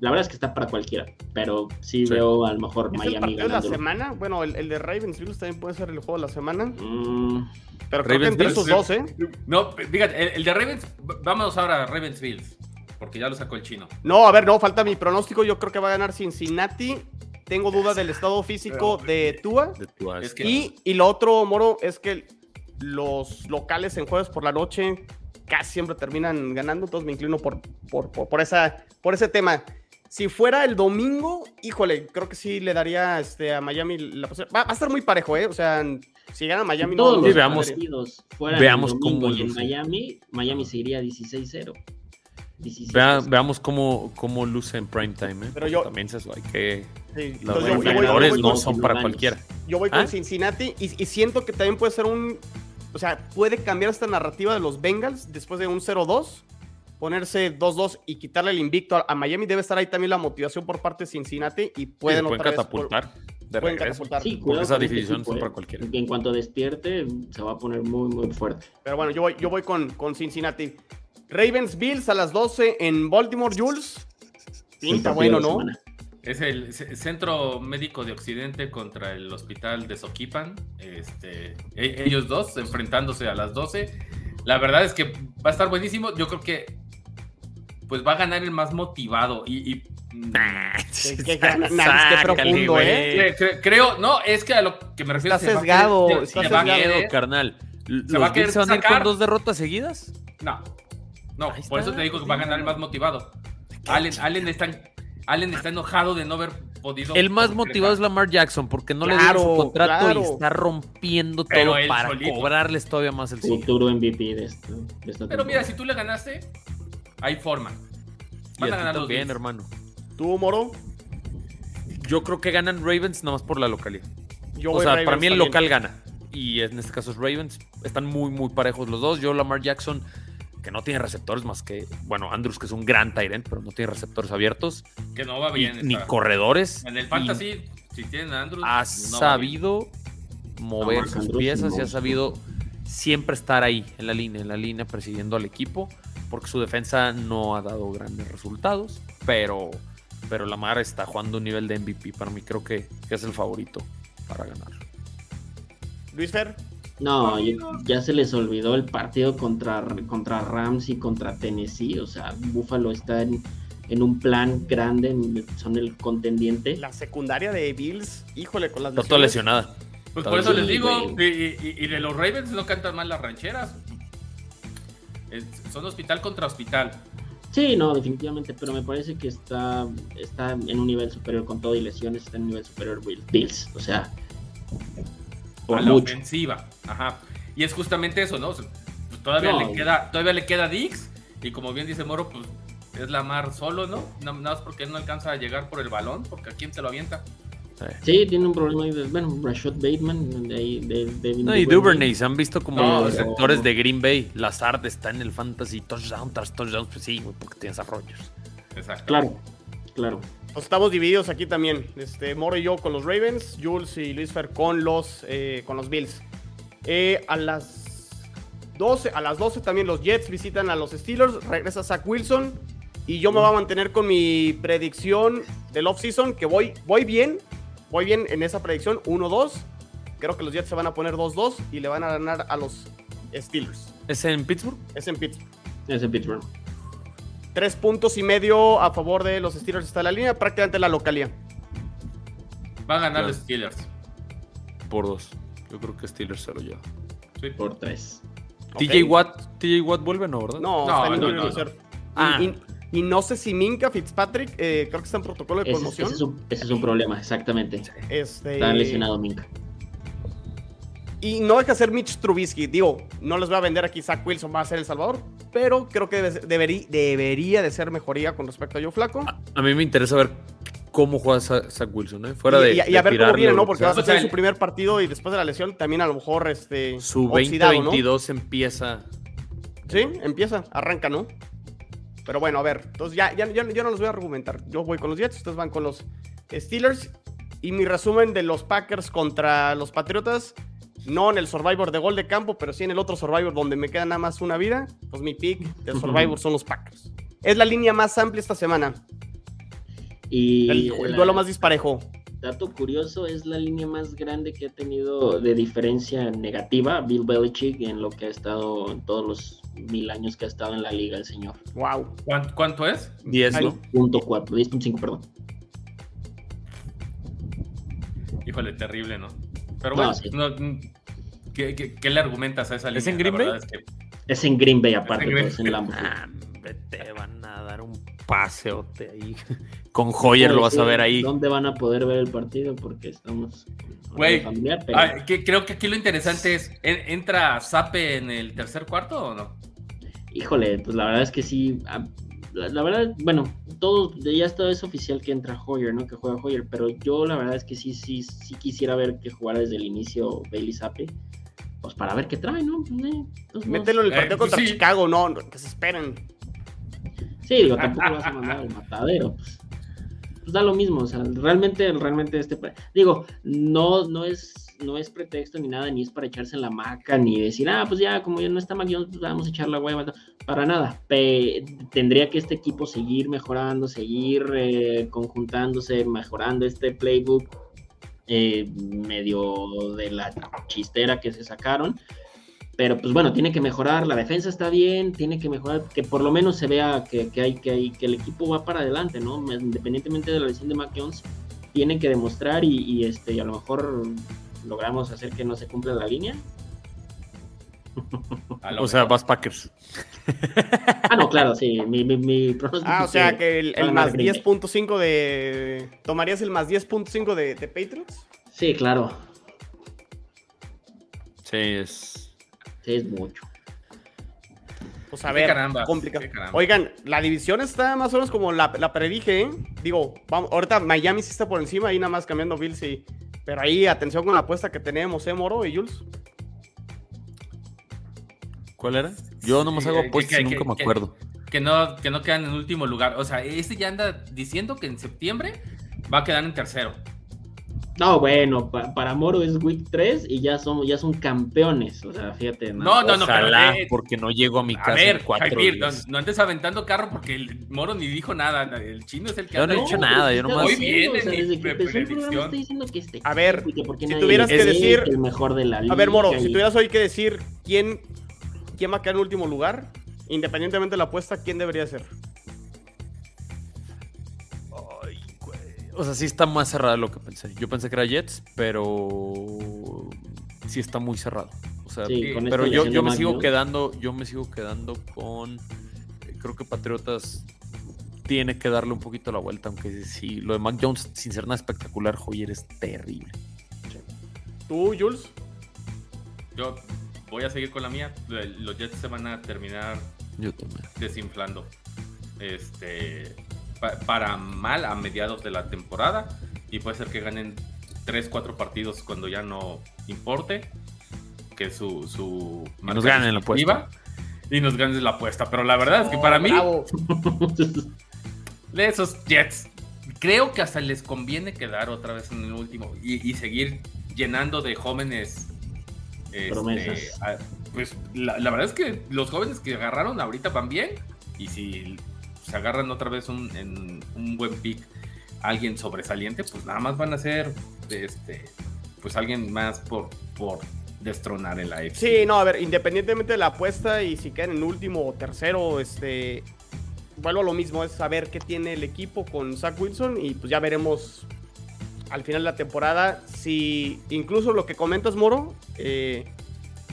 La verdad es que está para cualquiera, pero sí, Sí. veo a lo mejor ¿Es el Miami partido de la semana? Bueno, el, el de Ravens Bills también puede ser el juego de la semana. Mm, Pero creo que Ravens entre Bills, esos dos, ¿eh? No, fíjate, el, el de Ravens, vámonos ahora a Ravens Bills, porque ya lo sacó el chino. No, a ver, no, falta mi pronóstico. Yo creo que va a ganar Cincinnati. Tengo duda del estado físico de Tua. de tu Es que- Y, y lo otro, Moro, es que los locales en jueves por la noche casi siempre terminan ganando, entonces me inclino por, por, por, por esa, por ese tema. Si fuera el domingo, híjole, creo que sí le daría este, a Miami la posibilidad. Va, va a estar muy parejo, ¿eh? O sea, si gana Miami, todos no. los veamos- partidos fueran veamos el domingo cómo y en. Miami, Miami se iría 16-0. 16 Vea- veamos cómo, cómo luce en prime time. ¿eh? Pero yo- También se hay que. Sí, Los yo- yo voy- yo reflectores voy no son para cualquiera. Yo voy con ¿Ah? Cincinnati y, y siento que también puede ser un. O sea, puede cambiar esta narrativa de los Bengals después de un 0-2, ponerse 2-2 y quitarle el invicto a, Miami. Debe estar ahí también la motivación por parte de Cincinnati y Sí, pueden, se pueden otra vez- catapultar de pueden regreso. catapultar. Sí, Porque esa este división son eh. para cualquiera. En cuanto despierte, se va a poner muy, muy fuerte. Pero bueno, yo voy, yo voy con, con Cincinnati. Ravens Bills a las 12 en Baltimore, Jules. Pinta bueno, ¿no? Es el Centro Médico de Occidente contra el Hospital de Soquipan. Este, e- ellos dos enfrentándose a las 12. La verdad es que va a estar buenísimo. Yo creo que pues va a ganar el más motivado. Y, y, Qué- qué gran análisis, qué profundo. ¿eh? cre- cre- creo, no, es que a lo que me refiero Está se va a sesgado, querer- está se va a sesgado. querer- Miedo, carnal. Se va a ¿Los querer Bills se van a ir con dos derrotas seguidas? No, no, Ahí por está, eso te digo que va a ganar el más motivado. Allen, Allen, está, Allen está enojado de no haber podido. El más motivado es Lamar Jackson porque no le Claro, dieron su contrato claro. y está rompiendo Pero todo para solito. cobrarles todavía más el siguiente. Futuro MVP de, esto, de esta Pero mira, si tú le ganaste, hay forma. Y Van a ganar los Bills. hermano. ¿Tú, Moro? Yo creo que ganan Ravens nada más por la localidad. Yo o sea, Ravens para mí el también. local gana. Y en este caso es Ravens. Están muy, muy parejos los dos. Yo, Lamar Jackson, que no tiene receptores más que, bueno, Andrews, que es un gran Tyrant, pero no tiene receptores abiertos. Que no va y- bien. ni está. corredores. En el y fantasy, si tienen a Andrews, ha no sabido mover sus Andrews piezas y ha sabido siempre estar ahí en la línea, en la línea persiguiendo al equipo, porque su defensa no ha dado grandes resultados, pero, pero Lamar está jugando un nivel de MVP. Para mí creo que, que es el favorito para ganar. Luis Fer. No, ya, se les olvidó el partido contra, contra Rams y contra Tennessee. O sea, Buffalo está en, en un plan grande, son el contendiente. La secundaria de Bills, híjole, con las Está toda lesionada. Pues por eso les digo, y, y- y de los Ravens no cantan mal las rancheras. Son hospital contra hospital. Sí, no, definitivamente, pero me parece que está, está en un nivel superior con todo y lesiones, está en un nivel superior Bill- Bills. O sea, por a la mucho. ofensiva. Ajá. Y es justamente eso, ¿no? O sea, pues todavía No. le queda, todavía le queda Dix. Y como bien dice Moro, pues es la mar solo, ¿no? Na- Nada más porque él no alcanza a llegar por el balón, porque a quién se lo avienta. Sí, tiene un problema ahí de, bueno, Rashad Bateman, de ahí, de, de- No, y Duvernay, se han visto como No, los pero- de Green Bay. Lazard está en el fantasy touchdown tras touchdown. Pues sí, porque tienes a. Exacto. Claro, claro. Pues estamos divididos aquí también. Este, Moro y yo con los Ravens, Jules y Luis Fer con los, eh, con los Bills. Eh, a las 12, a las 12 también los Jets visitan a los Steelers, regresa Zach Wilson y yo me voy a mantener con mi predicción del offseason, que voy, voy bien, voy bien en esa predicción, 1-2. Creo que los Jets se van a poner 2-2 y le van a ganar a los Steelers. ¿Es en Pittsburgh? Es en Pittsburgh. Ese Pittsburgh. Tres puntos y medio a favor de los Steelers está la línea, prácticamente la localía. Va a ganar los Steelers. Por dos. Yo creo que Steelers se lo lleva. Sí. Por tres. TJ Watt, TJ Watt vuelve, ¿no, verdad? No, No, está en no, no, no. Ah. Y, y no sé si Minka Fitzpatrick, eh, creo que está en protocolo de conmoción. ese es un, ese es un problema, exactamente. Este, Está lesionado Minka. Y no deja de ser Mitch Trubisky. Digo, no les voy a vender aquí Zach Wilson, va a ser El Salvador. Pero creo que debe- deberí- debería de ser mejoría con respecto a Joe Flaco. A mí me interesa ver cómo juega Zach Wilson, ¿eh? Fuera y, de. y- y de a ver cómo viene, ¿no? que Porque va a ser su primer partido y después de la lesión también a lo mejor este, Su oxidado, ¿no? 2022 empieza. Sí, empieza, arranca, ¿no? Pero bueno, a ver, entonces ya, ya, ya- yo no los voy a argumentar. Yo voy con los Jets, ustedes van con los Steelers. Y mi resumen de los Packers contra los Patriotas, no en el Survivor de gol de campo, pero sí en el otro Survivor donde me queda nada más una vida, pues mi pick del Survivor son los Packers. Es la línea más amplia esta semana, Y el, el la- duelo más disparejo. dato curioso, es la línea más grande que ha tenido de diferencia negativa Bill Belichick en lo que ha estado en todos los mil años que ha estado en la liga el señor. Wow. ¿Cuánto, cuánto es? 10, Ay. ¿no? Punto 4, 10.5, perdón. Híjole, terrible, ¿no? Pero No, bueno, sí. no, mm, ¿qué, qué, qué le argumentas a esa línea? ¿Es en Green Bay? es que- Es en Green Bay aparte, en Green pues, en. Lambeau Field. Ah, te van a dar un paseote ahí. Con Hoyer lo vas a ver ahí. ¿Dónde van a poder ver el partido? Porque estamos Güey, horario familiar, pero Ah, que- creo que aquí lo interesante es, ¿en- ¿entra Zape en el tercer cuarto o no? híjole, pues la verdad es que sí. ah, La, la verdad, bueno, todo, ya está es oficial que entra Hoyer, ¿no? Que juega Hoyer, pero yo la verdad es que sí, sí, sí quisiera ver que jugara desde el inicio Bailey Zappi, pues para ver qué trae, ¿no? Eh, pues, Mételo en el Eh, partido pues contra sí. Chicago, no, no, que se esperen. Sí, digo, tampoco lo vas a mandar al matadero. Pues, pues da lo mismo, o sea, realmente, realmente este, digo, no, no es, no es pretexto ni nada, ni es para echarse en la maca, ni decir, ah, pues ya, como ya no está McJones, pues vamos a echar la hueva, para nada. Pe- tendría que este equipo seguir mejorando, seguir eh, conjuntándose, mejorando este playbook eh, medio de la chistera que se sacaron. Pero pues bueno, tiene que mejorar, la defensa está bien, tiene que mejorar, que por lo menos se vea que, que hay, que hay, que el equipo va para adelante, ¿no? Independientemente de la lesión de Mac Jones, tienen que demostrar y, y, este, y a lo mejor logramos hacer que no se cumpla la línea. O sea, vas Packers. Ah, no, claro, sí, mi, mi, mi pronóstico Ah, o sea que el, el más Green Bay. 10.5 de... ¿Tomarías el más 10.5 de, de Patriots? Sí, claro, Sí, es. sí, es mucho. Pues a ver, complicado. Oigan, la división está más o menos como la, la predije, ¿eh? Digo, vamos, ahorita Miami sí está por encima, ahí nada más cambiando Bills y... Pero ahí, atención con la apuesta que tenemos, ¿eh, Moro y Jules? ¿Cuál era? Yo nomás Sí, hago que- apuestas que- y nunca que- me que- acuerdo. Que no, que no quedan en último lugar. O sea, este ya anda diciendo que en septiembre va a quedar en tercero. No, bueno, pa- para Moro es Week 3 y ya son, ya son campeones. O sea, fíjate. No, no, no, pero, Ojalá, eh, porque no llego a mi A casa ver, en cuatro Javier, no, días. no andes aventando carro porque el Moro ni dijo nada. El chino es el que Yo no he dicho nada, yo nomás- Muy diciendo, bien, o sea, desde que empezó el programa está diciendo que este A ver, que si tuvieras que decir- el mejor de la liga. A ver, Moro, si tuvieras hoy que decir quién, quién va a quedar en último lugar, independientemente de la apuesta, ¿quién debería ser? Ay, güey. O sea, sí está más cerrado de lo que pensé. Yo pensé que era Jets, pero sí está muy cerrado. O sea, Sí, con pero yo, yo me sigo quedando, yo me sigo quedando con creo que Patriotas tiene que darle un poquito la vuelta, aunque sí, lo de Mac Jones, sin ser nada espectacular, Hoyer es terrible. ¿Tú, Jules? Yo voy a seguir con la mía. Los Jets se van a terminar Yo desinflando. Este, pa- para mal a mediados de la temporada. Y puede ser que ganen 3, 4 partidos cuando ya no importe. Que su, su Y nos ganen la apuesta. Y nos ganen la apuesta. Pero la verdad es que para mí, Bravo. de esos Jets, creo que hasta les conviene quedar otra vez en el último. Y, y seguir llenando de jóvenes. Este, Promesas. a- pues la, la verdad es que los jóvenes que agarraron ahorita van bien. Y si se agarran otra vez un, en un buen pick, alguien sobresaliente, pues nada más van a ser este, pues alguien más por, por destronar en la F. Sí, no, a ver, independientemente de la apuesta y si quedan en último o tercero, este. Vuelvo a lo mismo, es saber qué tiene el equipo con Zach Wilson y pues ya veremos al final de la temporada si incluso lo que comentas, Moro, eh,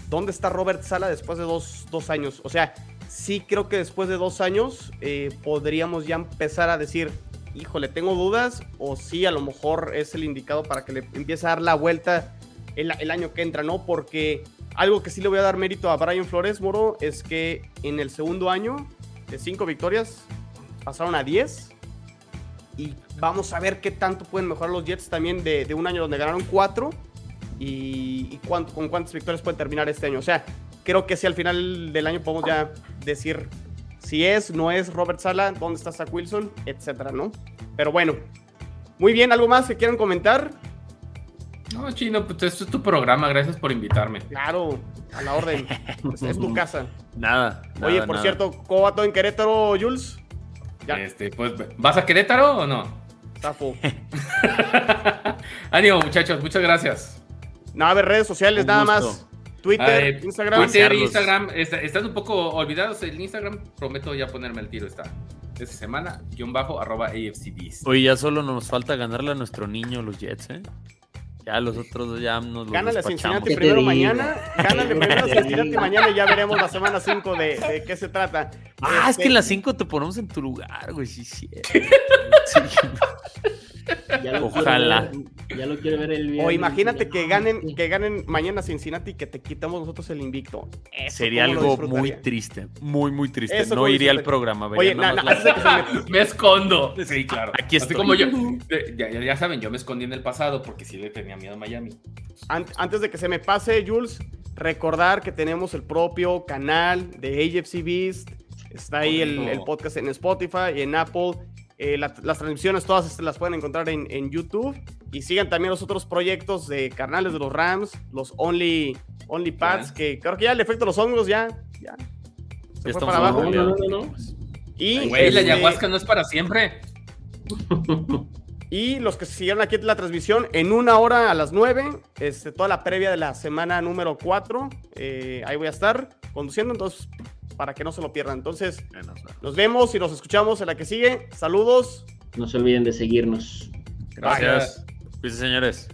¿dónde está Robert Sala después de dos, dos años? O sea, sí creo que después de dos años eh, podríamos ya empezar a decir, híjole, tengo dudas, o sí, a lo mejor es el indicado para que le empiece a dar la vuelta el, el año que entra, ¿no? Porque algo que sí le voy a dar mérito a Brian Flores, Moro, es que en el segundo año de cinco victorias pasaron a 10 y vamos a ver qué tanto pueden mejorar los Jets también de, de un año donde ganaron cuatro y, y cuánto, con cuántas victorias pueden terminar este año. O sea, creo que si al final del año podemos ya decir si es, no es Robert Sala, dónde está Zach Wilson, etcétera, ¿no? Pero bueno, muy bien, ¿algo más que quieran comentar? No, Chino, pues esto es tu programa, gracias por invitarme. Claro, a la orden. es, es tu casa. Nada. Oye, nada, por nada. cierto, ¿cómo va todo en Querétaro, Jules? Ya, Este, pues, ¿vas a Querétaro o no? Zafo. Ánimo, muchachos, muchas gracias. No, a ver, redes sociales, Un nada gusto. más. Twitter, Eh, Instagram. Twitter, Carlos. Instagram, está- están un poco olvidados el Instagram. Prometo ya ponerme al tiro esta, esta semana. Guión bajo, arroba AFCBs. Oye, ya solo nos falta ganarle a nuestro niño los Jets, ¿eh? Ya los otros ya nos los Gánale a. Cincinnati ¿Qué te primero digo? mañana. Gánale ¿Qué primero a Cincinnati mañana y ya veremos la semana 5 de, de qué se trata. Ah, es Este, que en las 5 te ponemos en tu lugar, güey, sí, sí. Sí. Ya lo Ojalá. quiero ver- ya lo quiero ver el O viernes. imagínate que ganen, que ganen mañana Cincinnati y que te quitamos nosotros el invicto. Eso, Sería ¿cómo lo algo muy triste, muy, muy triste. Eso no iría al programa. vería Oye, nada na- la- se me- Me escondo. Sí, claro. Aquí Así estoy. como yo. Ya, ya- ya saben, yo me escondí en el pasado porque sí le tenía miedo a Miami. An- antes de que se me pase, Jules, recordar que tenemos el propio canal de AFC Beast. Está ahí el, el podcast en Spotify y en Apple. Eh, la- las transmisiones todas estas las pueden encontrar en, en YouTube. Y sigan también los otros proyectos de carnales de los Rams, los Only, Only Pads, que creo que ya el efecto de los hongos ya, ya se Ya fue para abajo. No, no, no. Y, Güey, la este, ayahuasca no es para siempre. Y los que siguieron aquí en la transmisión, en una hora a las 9, este, toda la previa de la semana número 4, eh, ahí voy a estar conduciendo, entonces, para que no se lo pierdan. Entonces, nos vemos y nos escuchamos en la que sigue. Saludos. No se olviden de seguirnos. Gracias. Pues, señores.